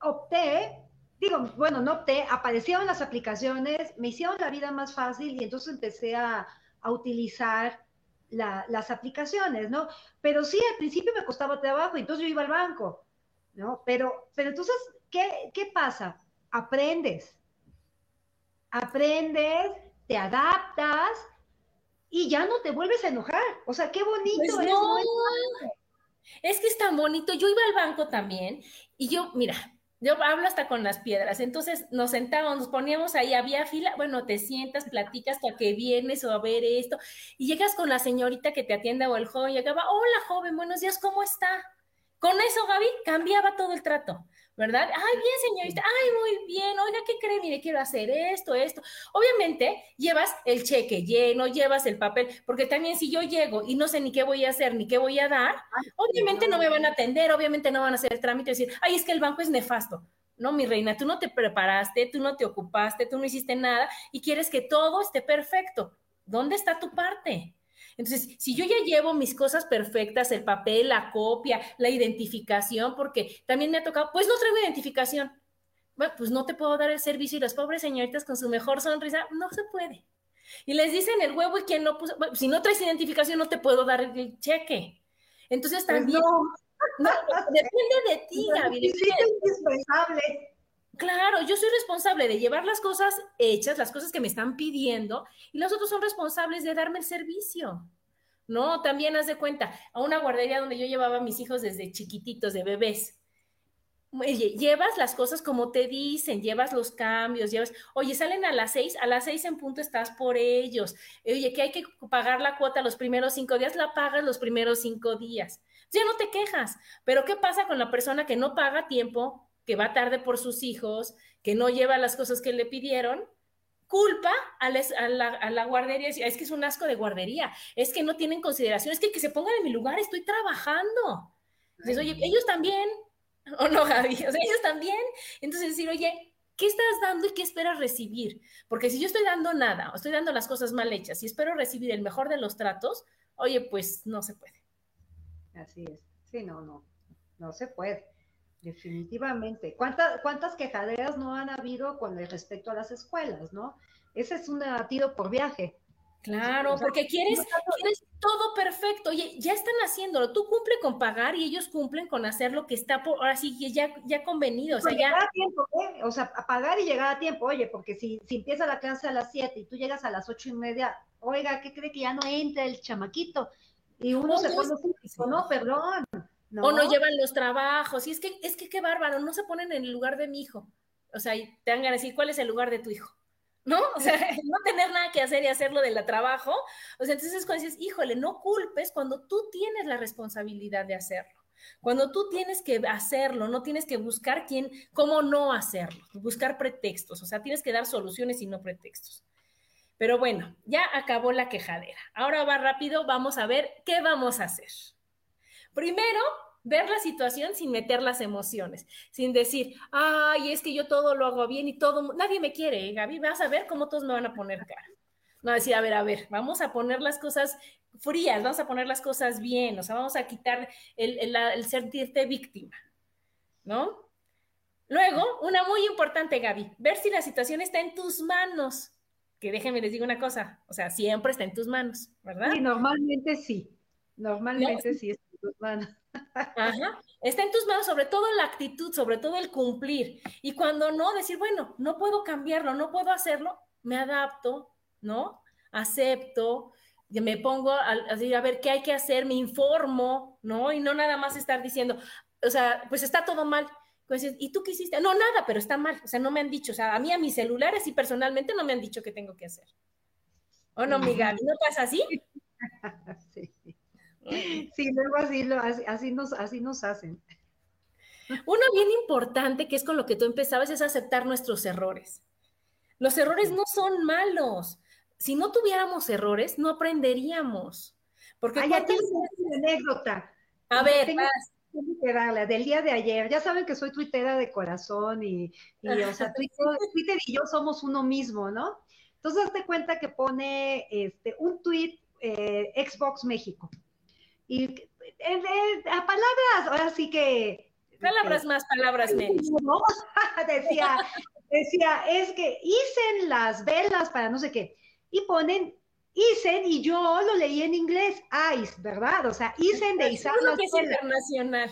opté digo, bueno, no te aparecieron las aplicaciones, me hicieron la vida más fácil y entonces empecé a, utilizar las aplicaciones, ¿no? Pero sí, al principio me costaba trabajo, entonces yo iba al banco, ¿no? Pero, pero entonces, ¿qué, qué pasa? Aprendes, aprendes, te adaptas y ya no te vuelves a enojar. O sea, qué bonito pues es. No. Es que es tan bonito. Yo iba al banco también y yo, mira, yo hablo hasta con las piedras. Entonces nos sentábamos, nos poníamos ahí, había fila, bueno, te sientas, platicas a qué vienes o a ver esto, y llegas con la señorita que te atiende o el joven, llegaba, hola joven, buenos días, ¿cómo está? Con eso, Gaby, cambiaba todo el trato. ¿Verdad? Ay, bien, señorita, ay, muy bien, oiga, ¿qué cree? Mire, quiero hacer esto, esto. Obviamente, llevas el cheque lleno, llevas el papel, porque también si yo llego y no sé ni qué voy a hacer, ni qué voy a dar, obviamente no me van a atender, obviamente no van a hacer el trámite y decir, ay, es que el banco es nefasto. No, mi reina, tú no te preparaste, tú no te ocupaste, tú no hiciste nada y quieres que todo esté perfecto. ¿Dónde está tu parte? Entonces, si yo ya llevo mis cosas perfectas, el papel, la copia, la identificación, porque también me ha tocado, pues no traigo identificación. Bueno, pues no te puedo dar el servicio y las pobres señoritas con su mejor sonrisa, no se puede. Y les dicen el huevo y quien no puso, bueno, si no traes identificación no te puedo dar el cheque. Entonces pues también, no. depende de ti, Gaby. Es indispensable. Claro, yo soy responsable de llevar las cosas hechas, las cosas que me están pidiendo, y los otros son responsables de darme el servicio. No, también haz de cuenta, a una guardería donde yo llevaba a mis hijos desde chiquititos, de bebés. Oye, llevas las cosas como te dicen, llevas los cambios, llevas, oye, salen a las seis, a las seis en punto estás por ellos. Oye, que hay que pagar la cuota los primeros cinco días, la pagas los primeros cinco días. Ya no te quejas, pero ¿qué pasa con la persona que no paga tiempo, que va tarde por sus hijos, que no lleva las cosas que le pidieron, culpa a, la, guardería, es que es un asco de guardería, es que no tienen consideración, es que que se pongan en mi lugar, estoy trabajando. Entonces, oye, ellos también, o no, Javi, o sea, ellos también. Entonces decir, oye, ¿qué estás dando y qué esperas recibir? Porque si yo estoy dando nada, o estoy dando las cosas mal hechas y espero recibir el mejor de los tratos, oye, pues no se puede. Así es. Sí, no, no, no se puede. Definitivamente. ¿Cuántas, ¿Cuántas quejaderas no han habido con respecto a las escuelas, no? Ese es un tiro por viaje. Claro, porque quieres, quieres todo perfecto. Oye, ya están haciéndolo. Tú cumple con pagar y ellos cumplen con hacer lo que está por, ahora sí ya, ya convenido. O sea, ya. A tiempo, ¿eh? O sea, a pagar y llegar a tiempo. Oye, porque si, si empieza la clase a las 7 y tú llegas a las ocho y media, oiga, ¿qué cree que ya no entra el chamaquito? Y uno se pone, no, perdón. O no llevan los trabajos. Y es que, es que qué bárbaro, no se ponen en el lugar de mi hijo. O sea, y te van a decir, ¿cuál es el lugar de tu hijo? ¿No? O sea, no tener nada que hacer y hacerlo de la trabajo. O sea, entonces cuando dices, híjole, no culpes cuando tú tienes la responsabilidad de hacerlo. Cuando tú tienes que hacerlo, no tienes que buscar quién, cómo no hacerlo, buscar pretextos, o sea, tienes que dar soluciones y no pretextos. Pero bueno, ya acabó la quejadera. Ahora va rápido, vamos a ver qué vamos a hacer. Primero, ver la situación sin meter las emociones, sin decir, ay, es que yo todo lo hago bien y todo, nadie me quiere, ¿eh, Gaby, vas a ver cómo todos me van a poner cara. No, decir, a ver, a ver, vamos a poner las cosas frías, vamos a poner las cosas bien, o sea, vamos a quitar el, el, el sentirte víctima, ¿no? Luego, una muy importante, Gaby, ver si la situación está en tus manos. Que déjenme les digo una cosa, o sea, siempre está en tus manos, ¿verdad? Sí, normalmente sí, normalmente sí tus manos. Ajá. Está en tus manos, sobre todo la actitud, sobre todo el cumplir. Y cuando no, decir, bueno, no puedo cambiarlo, no puedo hacerlo, me adapto, ¿no? Acepto, me pongo a, a, ver qué hay que hacer, me informo, ¿no? Y no nada más estar diciendo, o sea, pues está todo mal. Pues, ¿y tú qué hiciste? No, nada, pero está mal. O sea, no me han dicho, o sea, a mí, a mis celulares y personalmente no me han dicho qué tengo que hacer. ¿O no, Miguel? ¿No pasa así? sí. Sí, luego así, lo, así, nos, así nos hacen. Uno bien importante que es con lo que tú empezabas es aceptar nuestros errores. Los errores no son malos. Si no tuviéramos errores, no aprenderíamos. Porque Ay, tengo una anécdota. A ver, la del día de ayer. Ya saben que soy tuitera de corazón y, o sea, Twitter, y yo somos uno mismo, ¿no? Entonces, hazte cuenta que pone este, un tweet eh, Xbox México. Y a palabras, ahora sí que... Palabras más, palabras menos. decía, decía, es que hicen las velas para no sé qué. Y ponen Isen, y yo lo leí en inglés, ICE, ¿verdad? O sea, Isen de Isaac. que es internacional.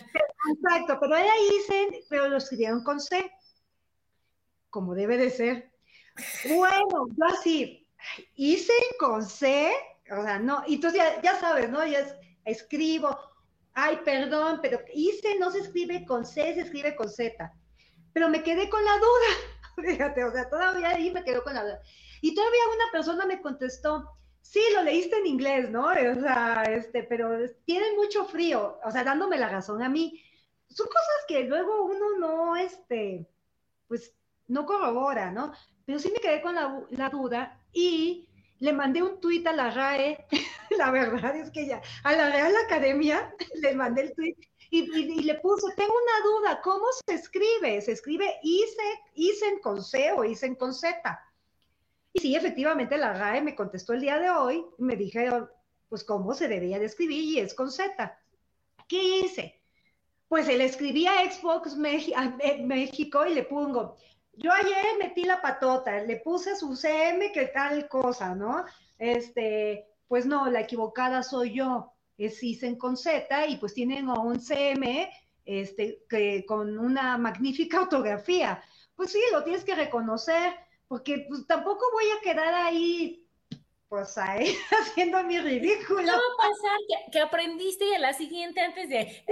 Exacto, pero era Isen, pero lo escribieron con C, como debe de ser. Bueno, yo así, Isen con C, o sea, no, y entonces ya, ya sabes, ¿no? Ya es, escribo, ay, perdón, pero hice no se escribe con C, se escribe con Z. Pero me quedé con la duda, fíjate, o sea, todavía ahí me quedo con la duda. Y todavía una persona me contestó, sí, lo leíste en inglés, ¿no? O sea, este, pero tiene mucho frío, o sea, dándome la razón a mí. son cosas que luego uno no, este, pues, no corrobora, ¿no? Pero sí me quedé con la, la duda y le mandé un tuit a la RAE, la verdad es que ya, a la Real Academia le mandé el tuit y, le puso, tengo una duda, ¿cómo se escribe? ¿Se escribe Isen con C o Isen con Z? Y sí, efectivamente la RAE me contestó el día de hoy, me dijeron, pues cómo se debía de escribir y es con Z. ¿Qué hice? Pues le escribí a Xbox México y le pongo, yo ayer metí la patota, le puse su CM que tal cosa, ¿no? Este, pues no, la equivocada soy yo es ISEN con Z y pues tienen un CM este, que, con una magnífica ortografía. Pues sí, lo tienes que reconocer, porque pues tampoco voy a quedar ahí pues ahí haciendo mi ridículo. ¿Qué va a pasar? Que, aprendiste y a la siguiente, antes de,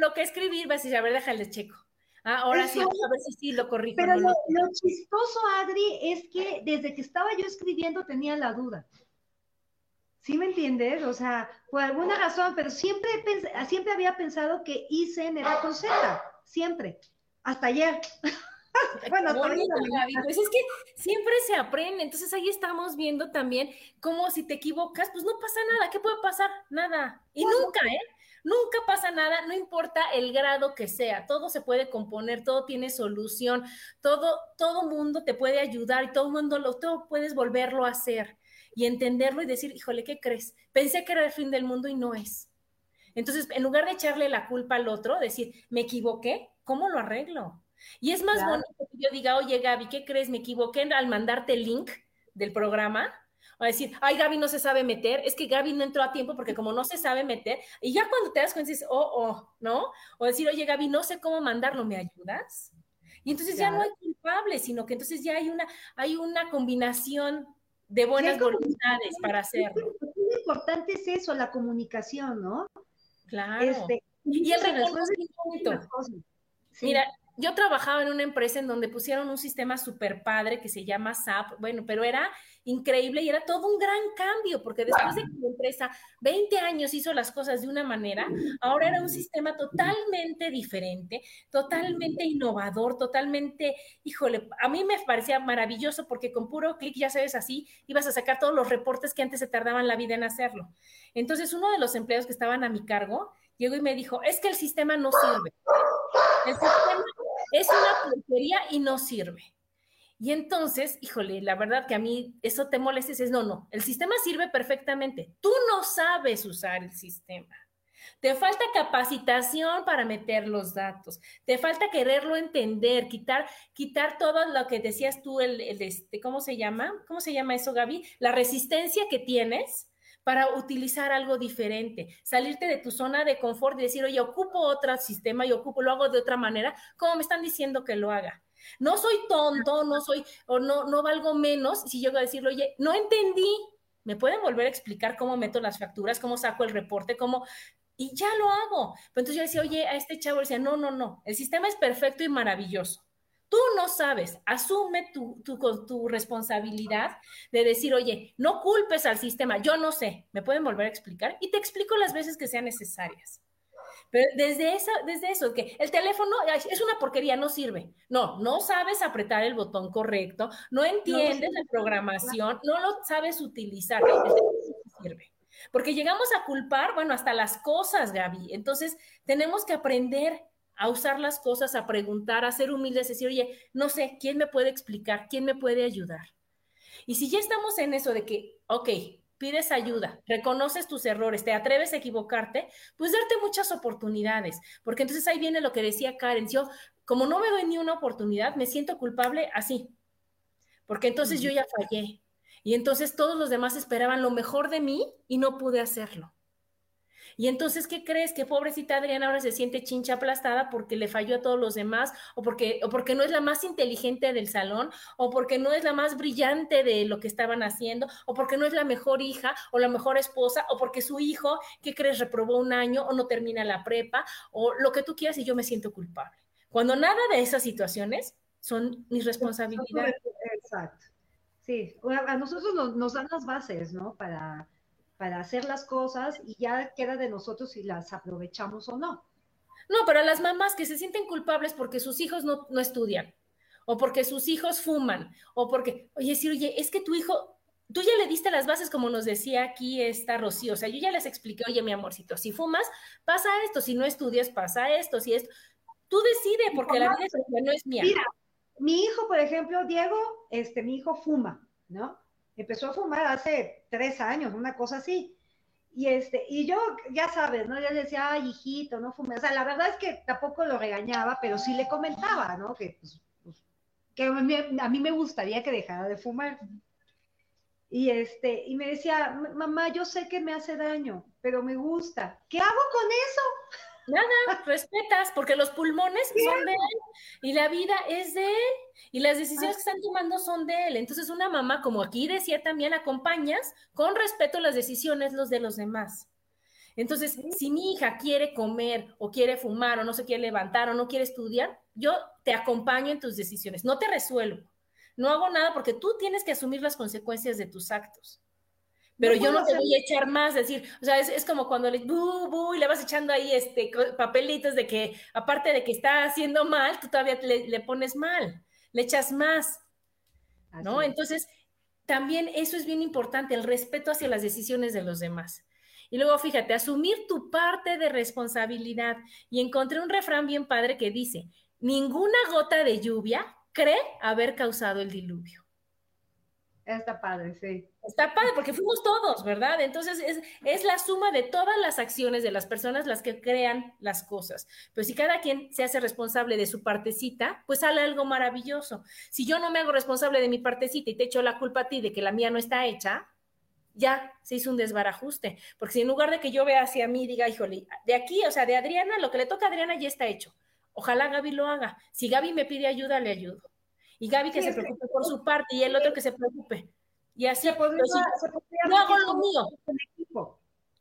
lo que escribir, vas a decir, a ver, déjale checo. Ah, ahora sí, a ver si sí lo corrijo. Pero lo, chistoso, Adri, es que desde que estaba yo escribiendo tenía la duda. ¿Sí me entiendes? O sea, por alguna razón, pero siempre, siempre había pensado que ICEN era con Z, siempre, hasta ayer. bueno, pues es que siempre se aprende, entonces ahí estamos viendo también cómo si te equivocas, pues no pasa nada, ¿qué puede pasar? Nada. Y nunca, ¿eh? Nunca pasa nada, no importa el grado que sea, todo se puede componer, todo tiene solución, todo, todo mundo te puede ayudar y todo mundo lo, todo puedes volverlo a hacer y entenderlo y decir, híjole, ¿qué crees? Pensé que era el fin del mundo y no es. Entonces, en lugar de echarle la culpa al otro, decir, me equivoqué, ¿cómo lo arreglo? Y es más bonito que yo diga, oye, Gaby, ¿qué crees? Me equivoqué al mandarte el link del programa. O decir, ay, Gaby no se sabe meter, es que Gaby no entró a tiempo porque como no se sabe meter, y ya cuando te das cuenta dices, oh, oh, ¿no? O decir, oye, Gaby, no sé cómo mandarlo, ¿me ayudas? Y entonces ya no hay culpable, sino que entonces ya hay una, hay una combinación de buenas voluntades para hacerlo. Lo importante es eso, la comunicación, ¿no? Claro. Este, y el reconocimiento. Mira, yo trabajaba en una empresa en donde pusieron un sistema súper padre que se llama SAP, bueno, pero era increíble y era todo un gran cambio, porque después de que la empresa 20 años hizo las cosas de una manera, ahora era un sistema totalmente diferente, totalmente innovador, totalmente, híjole, a mí me parecía maravilloso porque con puro clic, ya sabes, así, ibas a sacar todos los reportes que antes se tardaban la vida en hacerlo. Entonces, uno de los empleados que estaban a mi cargo llegó y me dijo, es que el sistema no sirve. El sistema es una porquería y no sirve. Y entonces, híjole, la verdad que a mí eso te molesta, es no, no, el sistema sirve perfectamente. Tú no sabes usar el sistema. Te falta capacitación para meter los datos. Te falta quererlo entender, quitar, quitar todo lo que decías tú, el, el este, ¿cómo se llama? ¿Cómo se llama eso, Gaby? La resistencia que tienes para utilizar algo diferente, salirte de tu zona de confort y decir, oye, ocupo otro sistema y ocupo, lo hago de otra manera, como me están diciendo que lo haga. No soy tonto, no soy, o no, no valgo menos si voy a decirle, oye, no entendí, ¿me pueden volver a explicar cómo meto las facturas, cómo saco el reporte, cómo, y ya lo hago. Pero entonces yo decía, oye, a este chavo decía, no, no, no, el sistema es perfecto y maravilloso. Tú no sabes, asume tu, tu, tu, responsabilidad de decir, oye, no culpes al sistema, yo no sé, ¿me pueden volver a explicar? Y te explico las veces que sean necesarias. Pero desde, esa, desde eso, que el teléfono es una porquería, no sirve. No, no sabes apretar el botón correcto, no entiendes la programación, no lo sabes utilizar. sirve. Porque llegamos a culpar, bueno, hasta las cosas, Gaby. Entonces, tenemos que aprender a usar las cosas, a preguntar, a ser humildes, a decir, oye, no sé, ¿quién me puede explicar? ¿Quién me puede ayudar? Y si ya estamos en eso de que, ok, pides ayuda, reconoces tus errores, te atreves a equivocarte, pues darte muchas oportunidades, porque entonces ahí viene lo que decía Karen, yo como no me doy ni una oportunidad, me siento culpable así, porque entonces yo ya fallé. Y entonces todos los demás esperaban lo mejor de mí y no pude hacerlo. Y entonces, ¿qué crees? Que pobrecita Adriana ahora se siente chincha aplastada porque le falló a todos los demás, o porque, o porque no es la más inteligente del salón, o porque no es la más brillante de lo que estaban haciendo, o porque no es la mejor hija o la mejor esposa, o porque su hijo, ¿qué crees? Reprobó un año o no termina la prepa, o lo que tú quieras y yo me siento culpable. Cuando nada de esas situaciones son mis responsabilidades. Exacto. Sí, a nosotros nos, nos dan las bases, ¿no? Para para hacer las cosas y ya queda de nosotros si las aprovechamos o no. No, pero las mamás que se sienten culpables porque sus hijos no, no estudian, o porque sus hijos fuman, o porque, oye, sí, oye, es que tu hijo, tú ya le diste las bases como nos decía aquí esta Rocío, o sea, yo ya les expliqué, oye, mi amorcito, si fumas, pasa esto, si no estudias, pasa esto, si esto, tú decides, porque la vida no es mía. Mira, mi hijo, por ejemplo, Diego, este, mi hijo fuma, ¿no? Empezó a fumar hace tres años, una cosa así. Y, este, y yo, ya sabes, ¿no? Yo le decía, ay, hijito, no fumes. O sea, la verdad es que tampoco lo regañaba, pero sí le comentaba, ¿no? Que, pues, pues que a mí, me gustaría que dejara de fumar. Y, este, y me decía, mamá, yo sé que me hace daño, pero me gusta. ¿Qué hago con eso? Nada, respetas, porque los pulmones son de él y la vida es de él y las decisiones que están tomando son de él. Entonces, una mamá, como aquí decía también, acompañas con respeto las decisiones los de los demás. Entonces, si mi hija quiere comer o quiere fumar o no se quiere levantar o no quiere estudiar, yo te acompaño en tus decisiones, no te resuelvo. No hago nada porque tú tienes que asumir las consecuencias de tus actos pero yo no te voy a echar más, decir, o sea, es, como cuando le, bu, y le vas echando ahí este, papelitos de que, aparte de que está haciendo mal, tú todavía le, pones mal, le echas más, ¿no? Entonces, también eso es bien importante, el respeto hacia las decisiones de los demás. Y luego, fíjate, asumir tu parte de responsabilidad. Y encontré un refrán bien padre que dice, ninguna gota de lluvia cree haber causado el diluvio. Está padre, sí. Está padre porque fuimos todos, ¿verdad? Entonces es, la suma de todas las acciones de las personas las que crean las cosas. Pero si cada quien se hace responsable de su partecita, pues sale algo maravilloso. Si yo no me hago responsable de mi partecita y te echo la culpa a ti de que la mía no está hecha, ya se hizo un desbarajuste. Porque si en lugar de que yo vea hacia mí, diga, híjole, de aquí, o sea, de Adriana, lo que le toca a Adriana ya está hecho. Ojalá Gaby lo haga. Si Gaby me pide ayuda, le ayudo. Y Gaby que se preocupe por su parte y el otro que se preocupe. Y así, se podría, no hago lo mío.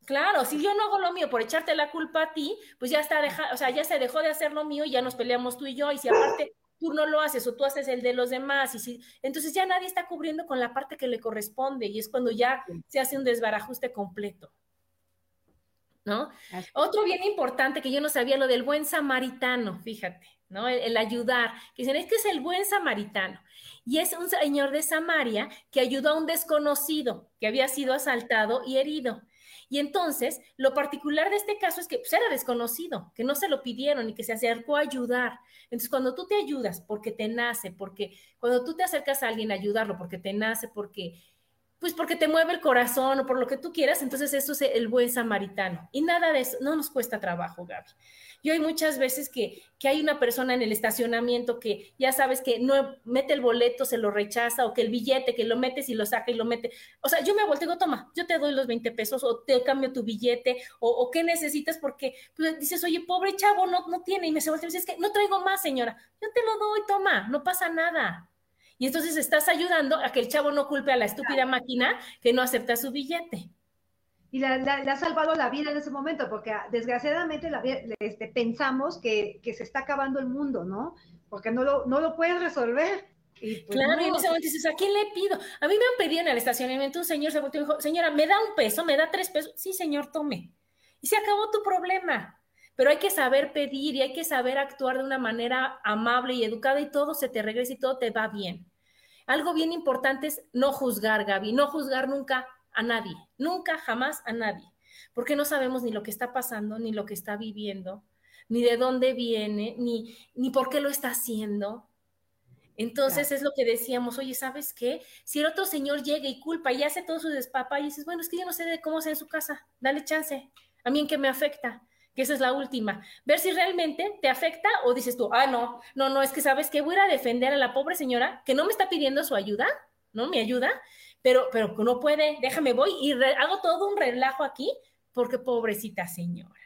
Claro, si yo no hago lo mío por echarte la culpa a ti, pues ya está deja, o sea, ya se dejó de hacer lo mío y ya nos peleamos tú y yo. Y si aparte tú no lo haces o tú haces el de los demás, y si, entonces ya nadie está cubriendo con la parte que le corresponde y es cuando ya se hace un desbarajuste completo. ¿No? Otro bien importante que yo no sabía, lo del buen samaritano, fíjate. El, ayudar, que dicen, es que es el buen samaritano. Y es un señor de Samaria que ayudó a un desconocido que había sido asaltado y herido. Y entonces, lo particular de este caso es que pues, era desconocido, que no se lo pidieron y que se acercó a ayudar. Entonces, cuando tú te ayudas porque te nace, porque cuando tú te acercas a alguien a ayudarlo porque te nace, porque pues porque te mueve el corazón o por lo que tú quieras, entonces eso es el buen samaritano. Y nada de eso, no nos cuesta trabajo, Gaby. Yo hay muchas veces que, que hay una persona en el estacionamiento que ya sabes que no mete el boleto, se lo rechaza, o que el billete, que lo metes y lo saca y lo mete. O sea, yo me volteo y digo, toma, yo te doy los 20 pesos, o te cambio tu billete, o, qué necesitas, porque pues, dices, oye, pobre chavo, no, no tiene, y me se voltea y dice, es que no traigo más, señora, yo te lo doy, toma, no pasa nada. Y entonces estás ayudando a que el chavo no culpe a la estúpida máquina que no acepta su billete y le ha salvado la vida en ese momento, porque ah, desgraciadamente la, este, pensamos que, que, se está acabando el mundo, ¿no? Porque no lo, no lo puedes resolver. Y pues claro, y en ese momento dices, ¿a quién le pido? A mí me han pedido en el estacionamiento, un señor se volteó y dijo, señora, ¿me da un peso? ¿Me da tres pesos? Sí, señor, tome. Y se acabó tu problema. Pero hay que saber pedir y hay que saber actuar de una manera amable y educada y todo se te regresa y todo te va bien. Algo bien importante es no juzgar, Gaby, no juzgar nunca a nadie, nunca, jamás a nadie, porque no sabemos ni lo que está pasando, ni lo que está viviendo, ni de dónde viene, ni, ni por qué lo está haciendo. Entonces es lo que decíamos, oye, ¿sabes qué? Si el otro señor llega y culpa y hace todo su despapa y dices, bueno, es que yo no sé de cómo sea en su casa, dale chance, a mí en qué me afecta, que esa es la última, ver si realmente te afecta o dices tú, ah, no, no, no, es que sabes que voy a defender a la pobre señora que no me está pidiendo su ayuda, ¿no? Mi ayuda, pero, pero no puede, déjame voy y hago todo un relajo aquí porque pobrecita señora.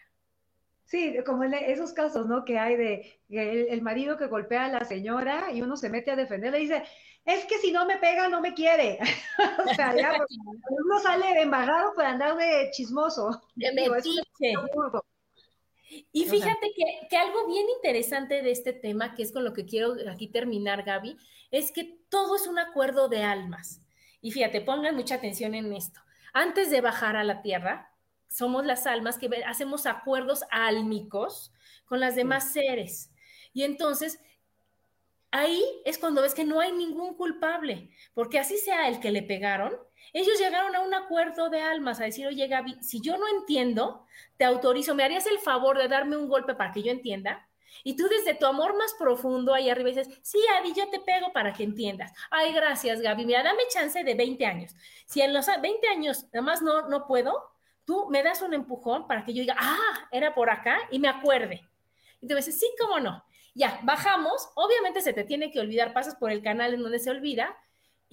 Sí, como en esos casos, ¿no? Que hay de el, marido que golpea a la señora y uno se mete a defenderle y dice, es que si no me pega, no me quiere. o sea, ya uno sale embarrado por andar de chismoso. De y fíjate que, que, algo bien interesante de este tema, que es con lo que quiero aquí terminar, Gaby, es que todo es un acuerdo de almas. Y fíjate, pongan mucha atención en esto. Antes de bajar a la tierra, somos las almas que hacemos acuerdos álmicos con las demás seres. Y entonces, ahí es cuando ves que no hay ningún culpable, porque así sea el que le pegaron, ellos llegaron a un acuerdo de almas, a decir, oye Gaby, si yo no entiendo, te autorizo, ¿me harías el favor de darme un golpe para que yo entienda? Y tú desde tu amor más profundo ahí arriba dices, sí, Adi, yo te pego para que entiendas. Ay, gracias, Gaby. Mira, dame chance de 20 años. Si en los 20 años nada más no, no puedo, tú me das un empujón para que yo diga, ah, era por acá y me acuerde. Y te dices, sí, cómo no. Ya, bajamos. Obviamente se te tiene que olvidar, pasas por el canal en donde se olvida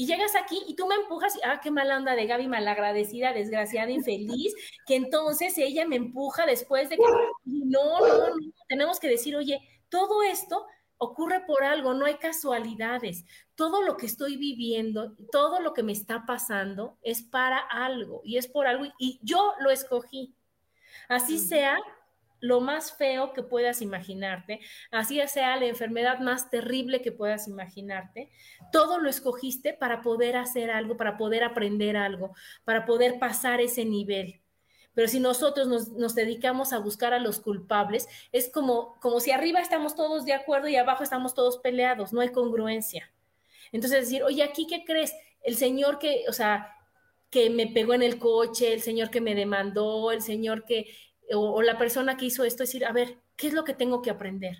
y llegas aquí y tú me empujas y, ah, qué mala onda de Gaby, malagradecida, desgraciada, infeliz, que entonces ella me empuja después de que, no, no, no, tenemos que decir, oye, todo esto ocurre por algo, no hay casualidades. Todo lo que estoy viviendo, todo lo que me está pasando es para algo y es por algo y yo lo escogí. Así sea lo más feo que puedas imaginarte, así sea la enfermedad más terrible que puedas imaginarte, todo lo escogiste para poder hacer algo, para poder aprender algo, para poder pasar ese nivel. Pero si nosotros nos, dedicamos a buscar a los culpables, es como, como si arriba estamos todos de acuerdo y abajo estamos todos peleados, no hay congruencia. Entonces decir, oye, aquí, ¿qué crees? El señor que, o sea, que me pegó en el coche, el señor que me demandó, el señor que, o, la persona que hizo esto, decir, a ver, ¿qué es lo que tengo que aprender?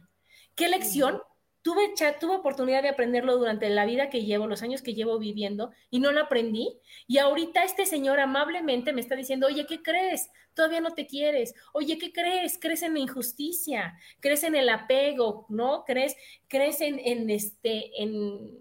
¿Qué lección? Tuve, tuve oportunidad de aprenderlo durante la vida que llevo, los años que llevo viviendo, y no lo aprendí. Y ahorita este señor amablemente me está diciendo, oye, ¿qué crees? Todavía no te quieres. Oye, ¿qué crees? Crees en la injusticia, crees en el apego, ¿no? Crees, crees en, en este, en,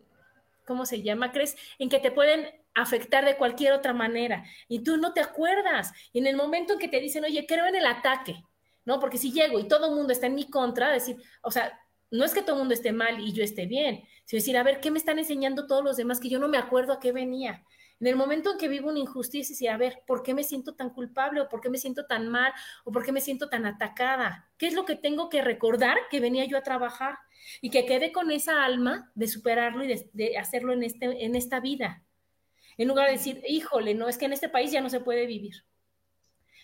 ¿cómo se llama? Crees en que te pueden afectar de cualquier otra manera y tú no te acuerdas. Y en el momento en que te dicen, oye, creo en el ataque, ¿no? Porque si llego y todo el mundo está en mi contra, decir, o sea, no es que todo el mundo esté mal y yo esté bien, sino decir, a ver, ¿qué me están enseñando todos los demás que yo no me acuerdo a qué venía? En el momento en que vivo una injusticia, decir, a ver, ¿por qué me siento tan culpable o por qué me siento tan mal o por qué me siento tan atacada? ¿Qué es lo que tengo que recordar que venía yo a trabajar? Y que quede con esa alma de superarlo y de, de hacerlo en, este, en esta vida en lugar de decir, híjole, no, es que en este país ya no se puede vivir.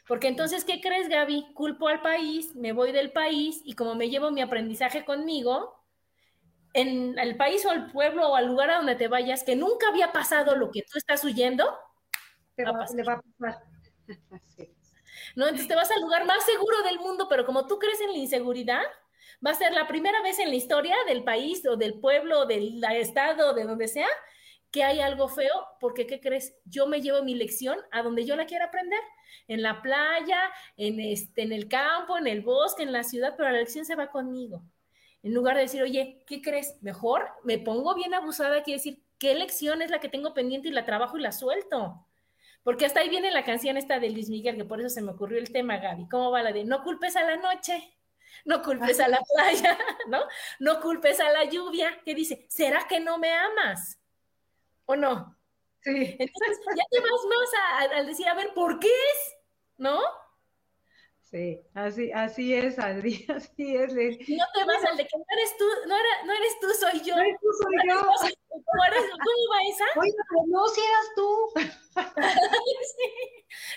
Porque entonces, ¿qué crees, Gaby? Culpo al país, me voy del país y como me llevo mi aprendizaje conmigo, en el país o al pueblo o al lugar a donde te vayas, que nunca había pasado lo que tú estás huyendo, te va, a le va a pasar. ¿No? Entonces te vas al lugar más seguro del mundo, pero como tú crees en la inseguridad, va a ser la primera vez en la historia del país o del pueblo, o del estado, de donde sea, que hay algo feo, porque ¿qué crees? Yo me llevo mi lección a donde yo la quiera aprender, en la playa, en, este, en el campo, en el bosque, en la ciudad, pero la lección se va conmigo. En lugar de decir, oye, ¿qué crees? Mejor me pongo bien abusada, quiere decir, ¿qué lección es la que tengo pendiente y la trabajo y la suelto? Porque hasta ahí viene la canción esta de Luis Miguel, que por eso se me ocurrió el tema, Gaby. ¿Cómo va la de no culpes a la noche? No culpes a la playa, ¿no? No culpes a la lluvia. ¿Qué dice? ¿Será que no me amas? ¿O no? Sí. Entonces ya te vas más al decir, a ver, ¿por qué es? ¿No? Sí, así, así es, Adri, así es. No te vas al de que no eres tú, no, era, no eres tú, soy yo. No eres tú, soy yo. ¿Cómo, va esa? Oye, no, si eras tú.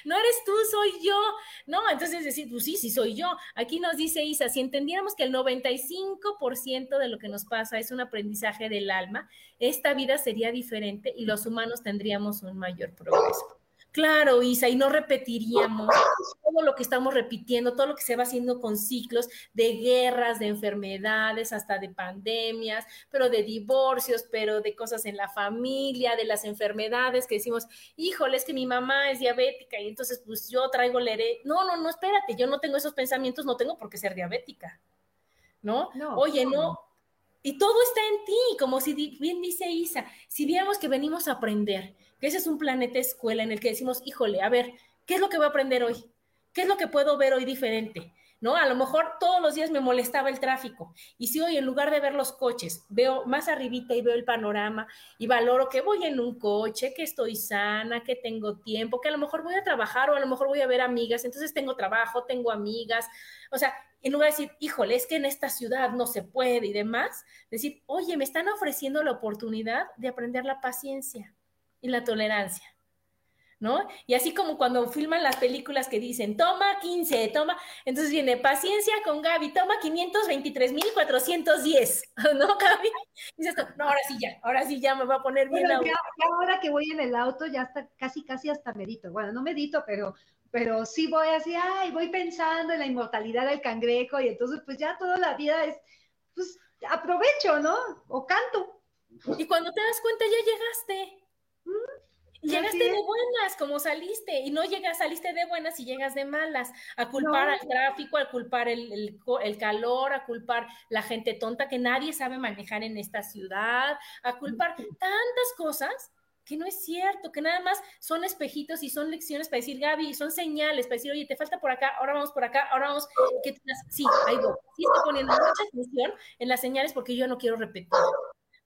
No eres tú, soy yo. No, entonces decir, pues sí, sí soy yo. Aquí nos dice Isa, si entendiéramos que el 95% de lo que nos pasa es un aprendizaje del alma, esta vida sería diferente y los humanos tendríamos un mayor progreso. Claro, Isa, y no repetiríamos todo lo que estamos repitiendo, todo lo que se va haciendo con ciclos de guerras, de enfermedades, hasta de pandemias, pero de divorcios, pero de cosas en la familia, de las enfermedades que decimos, híjole, es que mi mamá es diabética y entonces pues yo traigo la No, no, no, espérate, yo no tengo esos pensamientos, no tengo por qué ser diabética, ¿no? no Oye, no, y todo está en ti, como si bien dice Isa, si viéramos que venimos a aprender, que ese es un planeta escuela en el que decimos, híjole, a ver, ¿qué es lo que voy a aprender hoy? ¿Qué es lo que puedo ver hoy diferente? ¿No? A lo mejor todos los días me molestaba el tráfico. Y si hoy en lugar de ver los coches, veo más arribita y veo el panorama y valoro que voy en un coche, que estoy sana, que tengo tiempo, que a lo mejor voy a trabajar o a lo mejor voy a ver amigas, entonces tengo trabajo, tengo amigas. O sea, en lugar de decir, híjole, es que en esta ciudad no se puede y demás, decir, oye, me están ofreciendo la oportunidad de aprender la paciencia y la tolerancia. ¿no? Y así como cuando filman las películas que dicen, toma 15, toma, entonces viene paciencia con Gaby, toma 523.410, ¿no, Gaby? Dices, no, ahora sí ya, ahora sí ya me va a poner bien. Bueno, ahora que voy en el auto ya está casi, casi hasta medito. Bueno, no medito, pero, pero sí voy así, ay, voy pensando en la inmortalidad del cangrejo y entonces pues ya toda la vida es, pues aprovecho, ¿no? O canto. Y cuando te das cuenta ya llegaste. Llegaste de buenas, como saliste, y no llegas, saliste de buenas y llegas de malas, a culpar al tráfico, a culpar el, calor, a culpar la gente tonta que nadie sabe manejar en esta ciudad, a culpar tantas cosas que no es cierto, que nada más son espejitos y son lecciones para decir, Gaby, son señales para decir, oye, te falta por acá, ahora vamos por acá, ahora vamos, que sí, ahí voy, sí estoy poniendo mucha atención en las señales porque yo no quiero repetir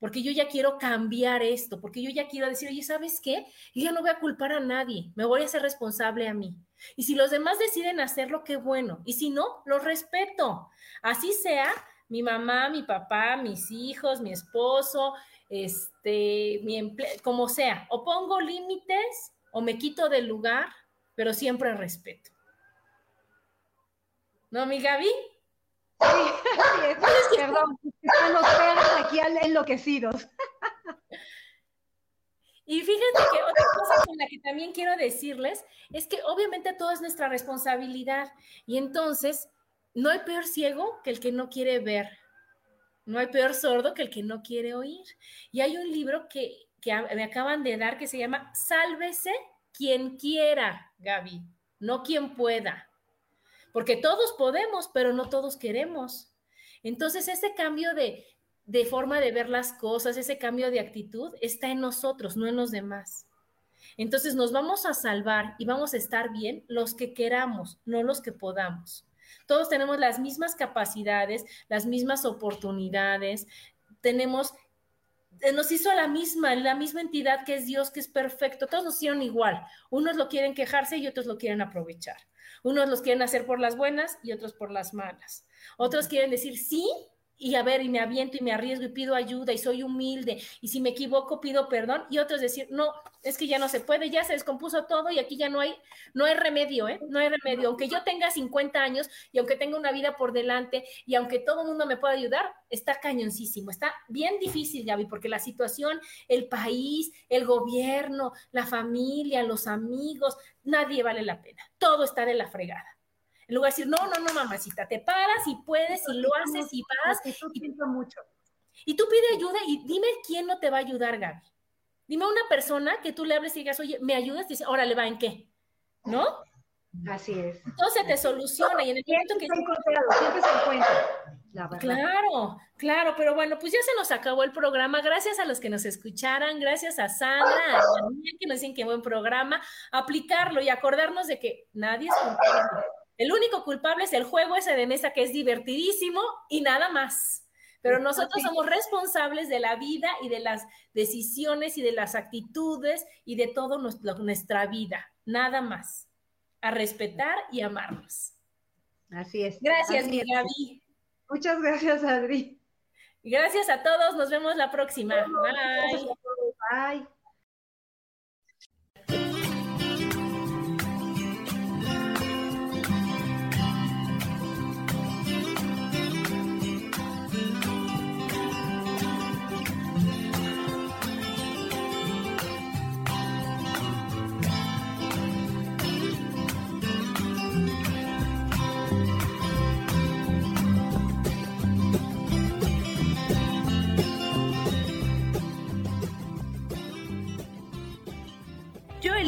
porque yo ya quiero cambiar esto, porque yo ya quiero decir, oye, ¿sabes qué? Yo ya no voy a culpar a nadie, me voy a ser responsable a mí. Y si los demás deciden hacerlo, qué bueno. Y si no, lo respeto. Así sea mi mamá, mi papá, mis hijos, mi esposo, este, mi empleo, como sea. O pongo límites o me quito del lugar, pero siempre respeto. ¿No, mi Gaby? Perdón, están los perros aquí enloquecidos. Y fíjate que otra cosa con la que también quiero decirles es que obviamente todo es nuestra responsabilidad y entonces no hay peor ciego que el que no quiere ver, no hay peor sordo que el que no quiere oír. Y hay un libro que, que me acaban de dar que se llama Sálvese quien quiera, Gaby, no quien pueda porque todos podemos, pero no todos queremos. Entonces, ese cambio de, forma de ver las cosas, ese cambio de actitud está en nosotros, no en los demás. Entonces nos vamos a salvar y vamos a estar bien los que queramos, no los que podamos. Todos tenemos las mismas capacidades, las mismas oportunidades, tenemos, nos hizo la misma, la misma entidad que es Dios, que es perfecto, todos nos hicieron igual. Unos lo quieren quejarse y otros lo quieren aprovechar. Unos los quieren hacer por las buenas y otros por las malas. Otros quieren decir sí y a ver, y me aviento y me arriesgo y pido ayuda y soy humilde y si me equivoco pido perdón y otros decir, no, es que ya no se puede, ya se descompuso todo y aquí ya no hay, no hay remedio, ¿eh? No hay remedio. Aunque yo tenga 50 años y aunque tenga una vida por delante y aunque todo el mundo me pueda ayudar, está cañoncísimo, está bien difícil, Gaby, porque la situación, el país, el gobierno, la familia, los amigos, nadie vale la pena. Todo está de la fregada. En lugar de decir, no, no, no, mamacita, te paras y puedes y lo haces y vas. Y, mucho. y tú pide ayuda y dime quién no te va a ayudar, Gaby. Dime a una persona que tú le hables y digas, oye, ¿me ayudas? Y dice, órale, va, ¿en qué? ¿No? Así es. Entonces te soluciona y en el momento que... Siempre se encuentra. Claro, claro, pero bueno, pues ya se nos acabó el programa. Gracias a los que nos escucharan, gracias a Sandra, a Daniel, que nos dicen que buen programa. Aplicarlo y acordarnos de que nadie es culpable. El único culpable es el juego ese de mesa que es divertidísimo y nada más. Pero nosotros somos responsables de la vida y de las decisiones y de las actitudes y de toda nuestra vida. Nada más. A respetar y amarnos. Así es. Gracias, mi Gaby. Muchas gracias, Adri. Gracias a todos. Nos vemos la próxima. Bye. Bye.